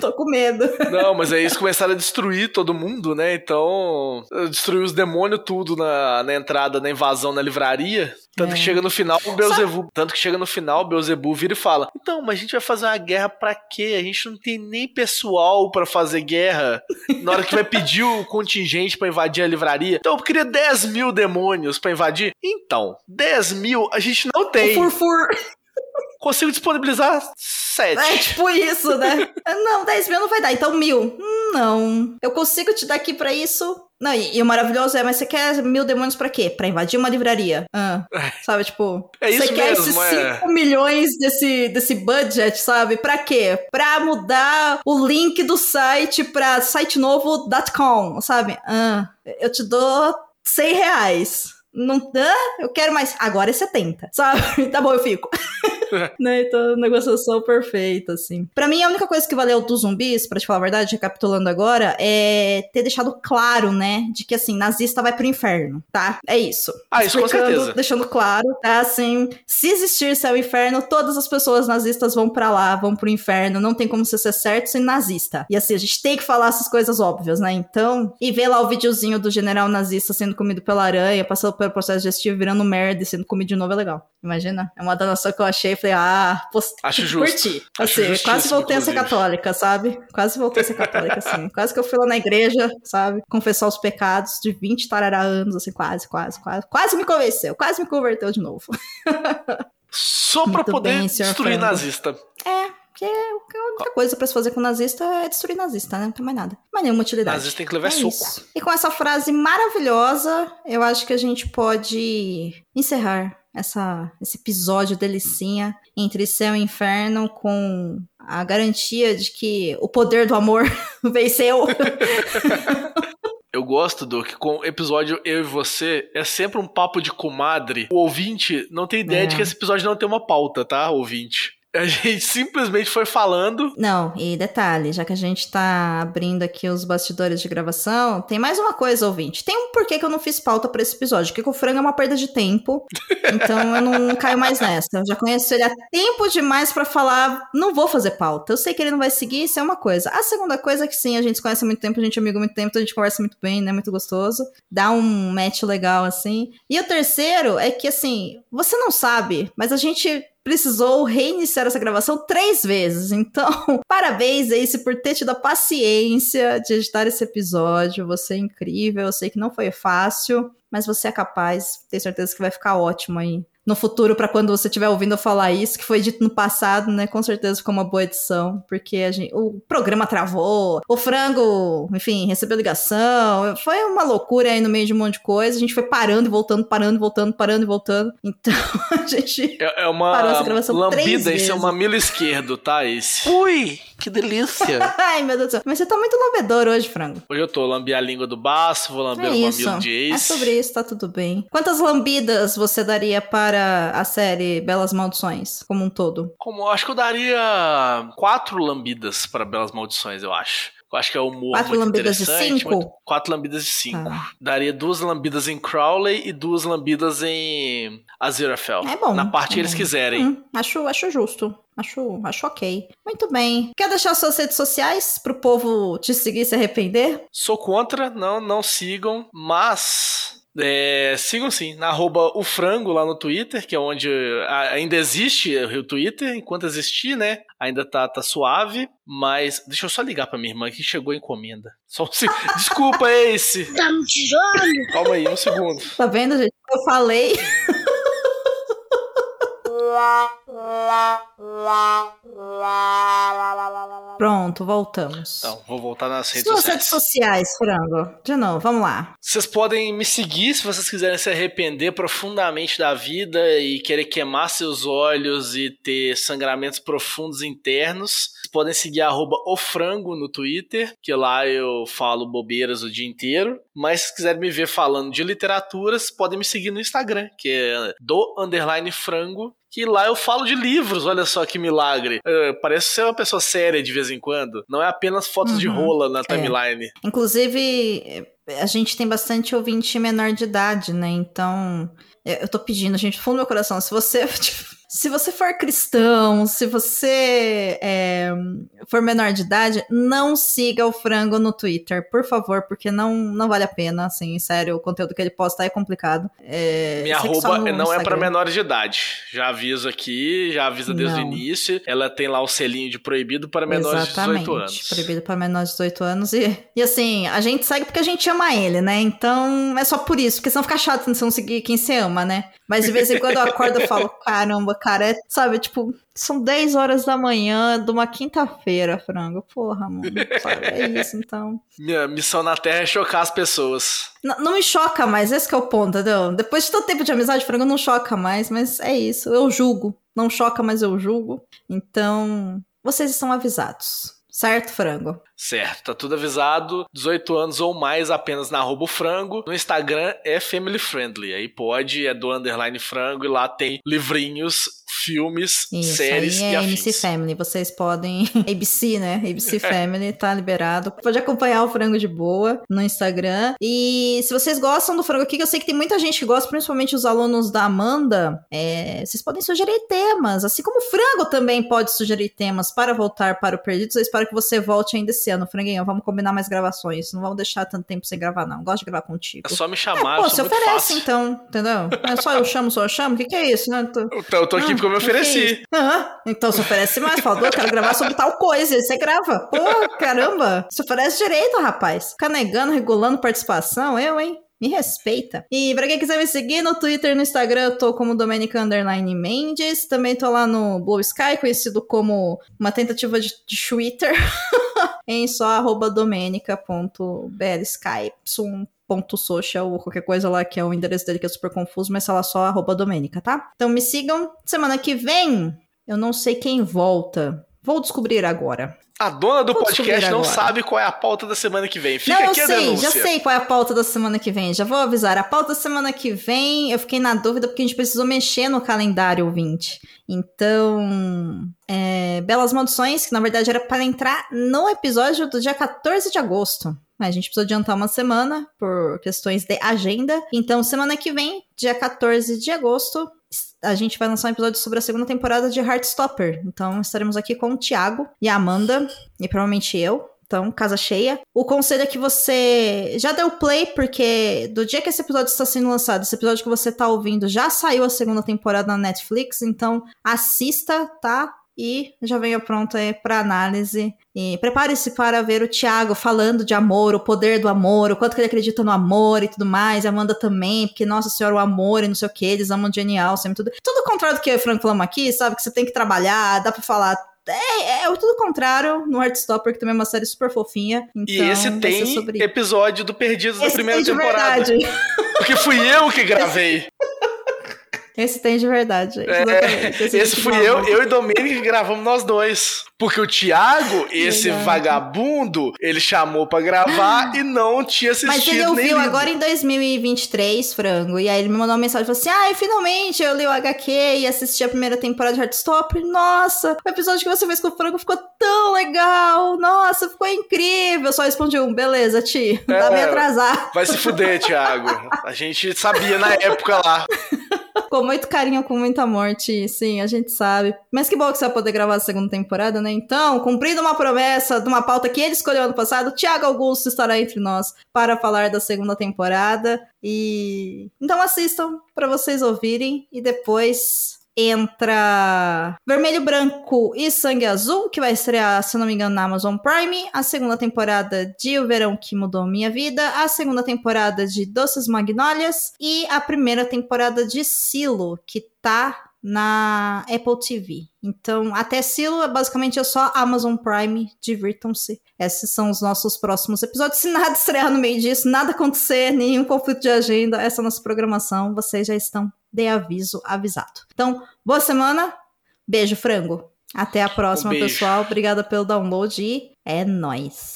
Tô com medo. Não, mas aí eles começaram a destruir todo mundo, né? Então, destruiu os demônios tudo na, na entrada, na invasão na livraria. Tanto é. que chega no final, o Beelzebub, tanto que chega no final, o Beelzebub vira e fala: "Então, mas a gente vai fazer uma guerra para quê? A gente não tem nem pessoal para fazer guerra. Na hora que vai pedir o contingente para invadir a livraria. Então, eu queria 10 mil demônios para invadir. Então, 10 mil a gente não tem. O furfur consigo disponibilizar sete. É tipo isso, né? não, 10 mil não vai dar, então mil. Hum, não. Eu consigo te dar aqui pra isso. Não, e, e, o maravilhoso é, mas você quer mil demônios pra quê? Pra invadir uma livraria. Ah, é. sabe, tipo. É isso você quer mesmo, esses 5 é. milhões desse, desse budget, sabe? Pra quê? Pra mudar o link do site pra sitenovo.com, sabe? Ah, eu te dou 100 reais não dá, eu quero mais. Agora é 70, sabe? Tá bom, eu fico. né? Então, negociação perfeita, assim. Pra mim, a única coisa que valeu dos zumbis, pra te falar a verdade, recapitulando agora, é ter deixado claro, né? De que, assim, nazista vai pro inferno, tá? É isso. Ah, isso com certeza. Deixando claro, tá? Assim, se existir céu e inferno, todas as pessoas nazistas vão pra lá, vão pro inferno. Não tem como você ser certo sem nazista. E assim, a gente tem que falar essas coisas óbvias, né? Então, e ver lá o videozinho do general nazista sendo comido pela aranha, passando pelo processo digestivo, virando merda e sendo comido de novo é legal. Imagina? É uma danação que eu achei. Falei, ah, post... Acho justo. curti. Assim, quase voltei a ser católica, sabe? Quase voltei a ser católica, assim. quase que eu fui lá na igreja, sabe? Confessar os pecados de 20 tarará anos, assim, quase, quase, quase. Quase me convenceu, quase me converteu de novo. Só pra Muito poder bem, destruir nazista. É, porque a única coisa pra se fazer com nazista é destruir nazista, né? Não tem mais nada. Mas nenhuma utilidade. Nazista tem que levar é soco. Isso. E com essa frase maravilhosa, eu acho que a gente pode encerrar essa, esse episódio delicinha entre céu e inferno com a garantia de que o poder do amor venceu. Eu gosto do que com o episódio Eu e Você é sempre um papo de comadre. O ouvinte não tem ideia é. de que esse episódio não tem uma pauta, tá, ouvinte? A gente simplesmente foi falando. Não, e detalhe, já que a gente tá abrindo aqui os bastidores de gravação, tem mais uma coisa, ouvinte. Tem um porquê que eu não fiz pauta para esse episódio, que o frango é uma perda de tempo. então eu não caio mais nessa. Eu já conheço ele há tempo demais para falar, não vou fazer pauta. Eu sei que ele não vai seguir, isso é uma coisa. A segunda coisa é que sim, a gente se conhece há muito tempo, a gente é amigo há muito tempo, então a gente conversa muito bem, né? Muito gostoso. Dá um match legal assim. E o terceiro é que assim, você não sabe, mas a gente precisou reiniciar essa gravação três vezes. Então, parabéns, Ace, por ter tido a paciência de editar esse episódio. Você é incrível. Eu sei que não foi fácil, mas você é capaz. Tenho certeza que vai ficar ótimo aí no futuro para quando você estiver ouvindo eu falar isso, que foi dito no passado, né? Com certeza ficou uma boa edição, porque a gente, o programa travou, o frango, enfim, recebeu ligação, foi uma loucura aí no meio de um monte de coisa. A gente foi parando e voltando, parando e voltando, parando e voltando. Então a gente é, é uma parou essa gravação lambida, esse é um mamilo esquerdo, tá? Esse. Ui, que delícia. Ai, meu Deus do céu. Mas você tá muito lambedor hoje, frango. Hoje eu tô lambi a língua do baço, vou lamber é o mamilo de Ace. É sobre isso, tá tudo bem. Quantas lambidas você daria para para a série Belas Maldições, como um todo? Como, acho que eu daria quatro lambidas para Belas Maldições, eu acho. Eu acho que é um humor Quatro muito lambidas de cinco? Muito... Quatro lambidas de cinco. Ah. Daria duas lambidas em Crowley e duas lambidas em Aziraphale. É bom. Na parte é que eles quiserem. Hum, acho, acho justo. Acho, acho ok. Muito bem. Quer deixar suas redes sociais pro povo te seguir e se arrepender? Sou contra, não, não sigam, mas é, sigam sim, na arroba o frango lá no Twitter, que é onde ainda existe o Twitter, enquanto existir, né? Ainda tá, tá suave, mas deixa eu só ligar pra minha irmã que chegou a encomenda. Só um Desculpa, esse. Tá me tirando? Calma aí, um segundo. Tá vendo, gente? Eu falei. Pronto, voltamos. Então, vou voltar nas redes Suas sociais. redes sociais, Frango. De novo, vamos lá. Vocês podem me seguir se vocês quiserem se arrepender profundamente da vida e querer queimar seus olhos e ter sangramentos profundos internos. Vocês podem seguir arroba ofrango no Twitter, que lá eu falo bobeiras o dia inteiro. Mas se quiserem me ver falando de literaturas, podem me seguir no Instagram, que é do underline frango que lá eu falo de livros, olha só que milagre. Uh, parece ser uma pessoa séria de vez em quando. Não é apenas fotos uhum. de rola na é. timeline. É. Inclusive, a gente tem bastante ouvinte menor de idade, né? Então, eu tô pedindo, gente, fundo do meu coração, se você. Se você for cristão, se você é, for menor de idade, não siga o frango no Twitter, por favor, porque não, não vale a pena, assim, sério, o conteúdo que ele posta é complicado. É, Minha arroba não é para menores de idade. Já aviso aqui, já avisa desde não. o início. Ela tem lá o selinho de proibido para menores Exatamente, de 18 anos. Proibido para menores de 18 anos. E, e assim, a gente segue porque a gente ama ele, né? Então é só por isso, porque senão fica chato se não seguir quem você ama, né? Mas de vez em quando eu acordo e falo, caramba, cara, é, sabe, tipo, são 10 horas da manhã de uma quinta-feira, frango. Porra, mano. Sabe, é isso, então. Minha missão na Terra é chocar as pessoas. Não, não, me choca mais, esse é o ponto, entendeu? Depois de tanto tempo de amizade, frango não choca mais, mas é isso. Eu julgo. Não choca, mas eu julgo. Então, vocês estão avisados. Certo, frango? Certo, tá tudo avisado. 18 anos ou mais apenas na arroba frango. No Instagram é family friendly. Aí pode, é do underline frango e lá tem livrinhos filmes, Isso, séries aí é e afins. ABC Family, vocês podem... ABC, né? ABC Family tá liberado. Pode acompanhar o Frango de Boa no Instagram. E se vocês gostam do Frango aqui, que eu sei que tem muita gente que gosta, principalmente os alunos da Amanda, é, vocês podem sugerir temas. Assim como o Frango também pode sugerir temas para voltar para o Perdidos. Eu espero que você volte ainda esse ano, Franguinho. Vamos combinar mais gravações. Não vamos deixar tanto tempo sem gravar, não. Gosto de gravar contigo. É só me chamar, é, pô, você oferece fácil. então, entendeu? É só eu chamo, só eu chamo? O que, que é isso, né? Tô... Eu, eu tô aqui ah, porque eu me ofereci. Ah, então se oferece mais. Fala, eu quero gravar sobre tal coisa. Você grava. Pô, caramba. Se oferece direito, rapaz. Ficar negando, regulando participação, eu, hein? Me respeita. E pra quem quiser me seguir no Twitter e no Instagram, eu tô como Domenica Underline Mendes. Também tô lá no Blue Sky, conhecido como uma tentativa de, de Twitter. em só arroba domenica.belsky ponto social ou qualquer coisa lá que é o endereço dele que é super confuso, mas sei lá só arroba Domenica, tá? Então me sigam. Semana que vem, eu não sei quem volta. Vou descobrir agora. A dona do Vou podcast não sabe qual é a pauta da semana que vem. Fica não, aqui eu a sei, denúncia. Já sei qual é a pauta da semana que vem. Já vou avisar. A pauta da semana que vem, eu fiquei na dúvida porque a gente precisou mexer no calendário 20. Então, é, Belas Maldições, que na verdade era para entrar no episódio do dia 14 de agosto. A gente precisa adiantar uma semana por questões de agenda. Então, semana que vem, dia 14 de agosto, a gente vai lançar um episódio sobre a segunda temporada de Heartstopper. Então, estaremos aqui com o Thiago e a Amanda, e provavelmente eu Então, casa cheia. O conselho é que você já deu play, porque do dia que esse episódio está sendo lançado, esse episódio que você está ouvindo já saiu a segunda temporada na Netflix, então assista, tá? E já venha pronto aí para análise. E prepare-se para ver o Thiago falando de amor, o poder do amor, o quanto que ele acredita no amor e tudo mais. E a Amanda também, porque, nossa senhora, o amor e não sei o que, eles amam genial, sempre tudo. Tudo o contrário do que eu e o Franco falamos aqui, sabe? Que você tem que trabalhar, dá pra falar é, é, tudo contrário no Heartstopper, que também é uma série super fofinha. Então, e esse tem sobre... episódio do Perdidos esse da primeira tem de temporada. Verdade. Porque fui eu que gravei. Esse tem de verdade. É, esse, esse fui eu, eu e Domênico que gravamos nós dois. Porque o Thiago, esse vagabundo, ele chamou pra gravar e não tinha assistido Mas ele ouviu agora em 2023, frango. E aí ele me mandou uma mensagem e falou assim: Ai, finalmente eu li o HQ e assisti a primeira temporada de Heartstopper. Nossa, o episódio que você fez com o frango ficou tão legal. Nossa, ficou incrível. Eu só respondi um: beleza, Ti. Tá É. bem atrasado. Vai se fuder, Thiago. A gente sabia na época lá. Com muito carinho, com muito amor, Ti. Sim, a gente sabe. Mas que bom que você vai poder gravar a segunda temporada, né? Então, cumprindo uma promessa de uma pauta que ele escolheu ano passado, Tiago Augusto estará entre nós para falar da segunda temporada. E. Então assistam para vocês ouvirem e depois. Entra Vermelho, Branco e Sangue Azul, que vai estrear, se não me engano, na Amazon Prime. A segunda temporada de O Verão que Mudou Minha Vida. A segunda temporada de Doces Magnólias. E a primeira temporada de Silo, que tá na Apple TV. Então, até Silo, basicamente é só Amazon Prime. Divirtam-se. Esses são os nossos próximos episódios. Se nada estrear no meio disso, nada acontecer, nenhum conflito de agenda, essa é a nossa programação. Vocês já estão de aviso avisado. Então, boa semana. Beijo, frango. Até a próxima, Um pessoal. Obrigada pelo download e é nóis.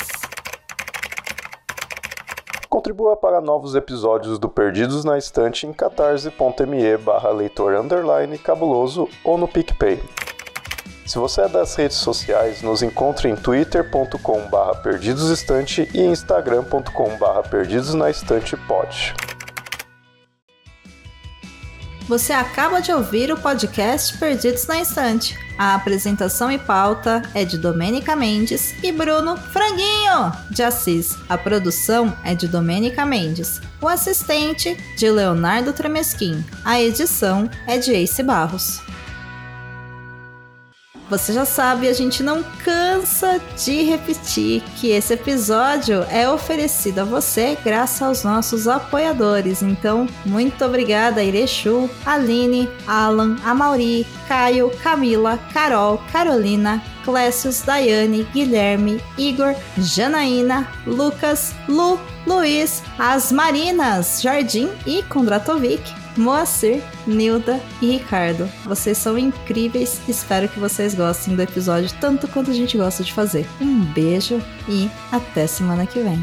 Contribua para novos episódios do Perdidos na Estante em catarse.me barra leitor underline cabuloso ou no PicPay. Se você é das redes sociais, nos encontre em twitter.com barra perdidosestante e instagram.com barra perdidosnaestantepod. Você acaba de ouvir o podcast Perdidos na Estante. A apresentação e pauta é de Domênica Mendes e Bruno Franguinho de Assis. A produção é de Domênica Mendes. O assistente de Leonardo Tremesquim. A edição é de Ace Barros. Você já sabe, a gente não cansa de repetir que esse episódio é oferecido a você graças aos nossos apoiadores. Então, muito obrigada, Irechu, Aline, Alan, Amauri, Caio, Camila, Carol, Carolina, Clécius, Daiane, Guilherme, Igor, Janaína, Lucas, Lu, Luiz, As Marinas, Jardim e Kondratovic. Moacir, Nilda e Ricardo. Vocês são incríveis. Espero que vocês gostem do episódio tanto quanto a gente gosta de fazer. Um beijo e até semana que vem.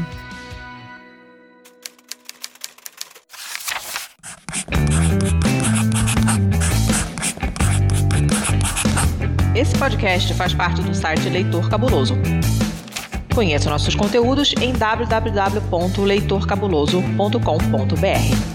Esse podcast faz parte do site Leitor Cabuloso. Conheça nossos conteúdos em www.leitorcabuloso.com.br.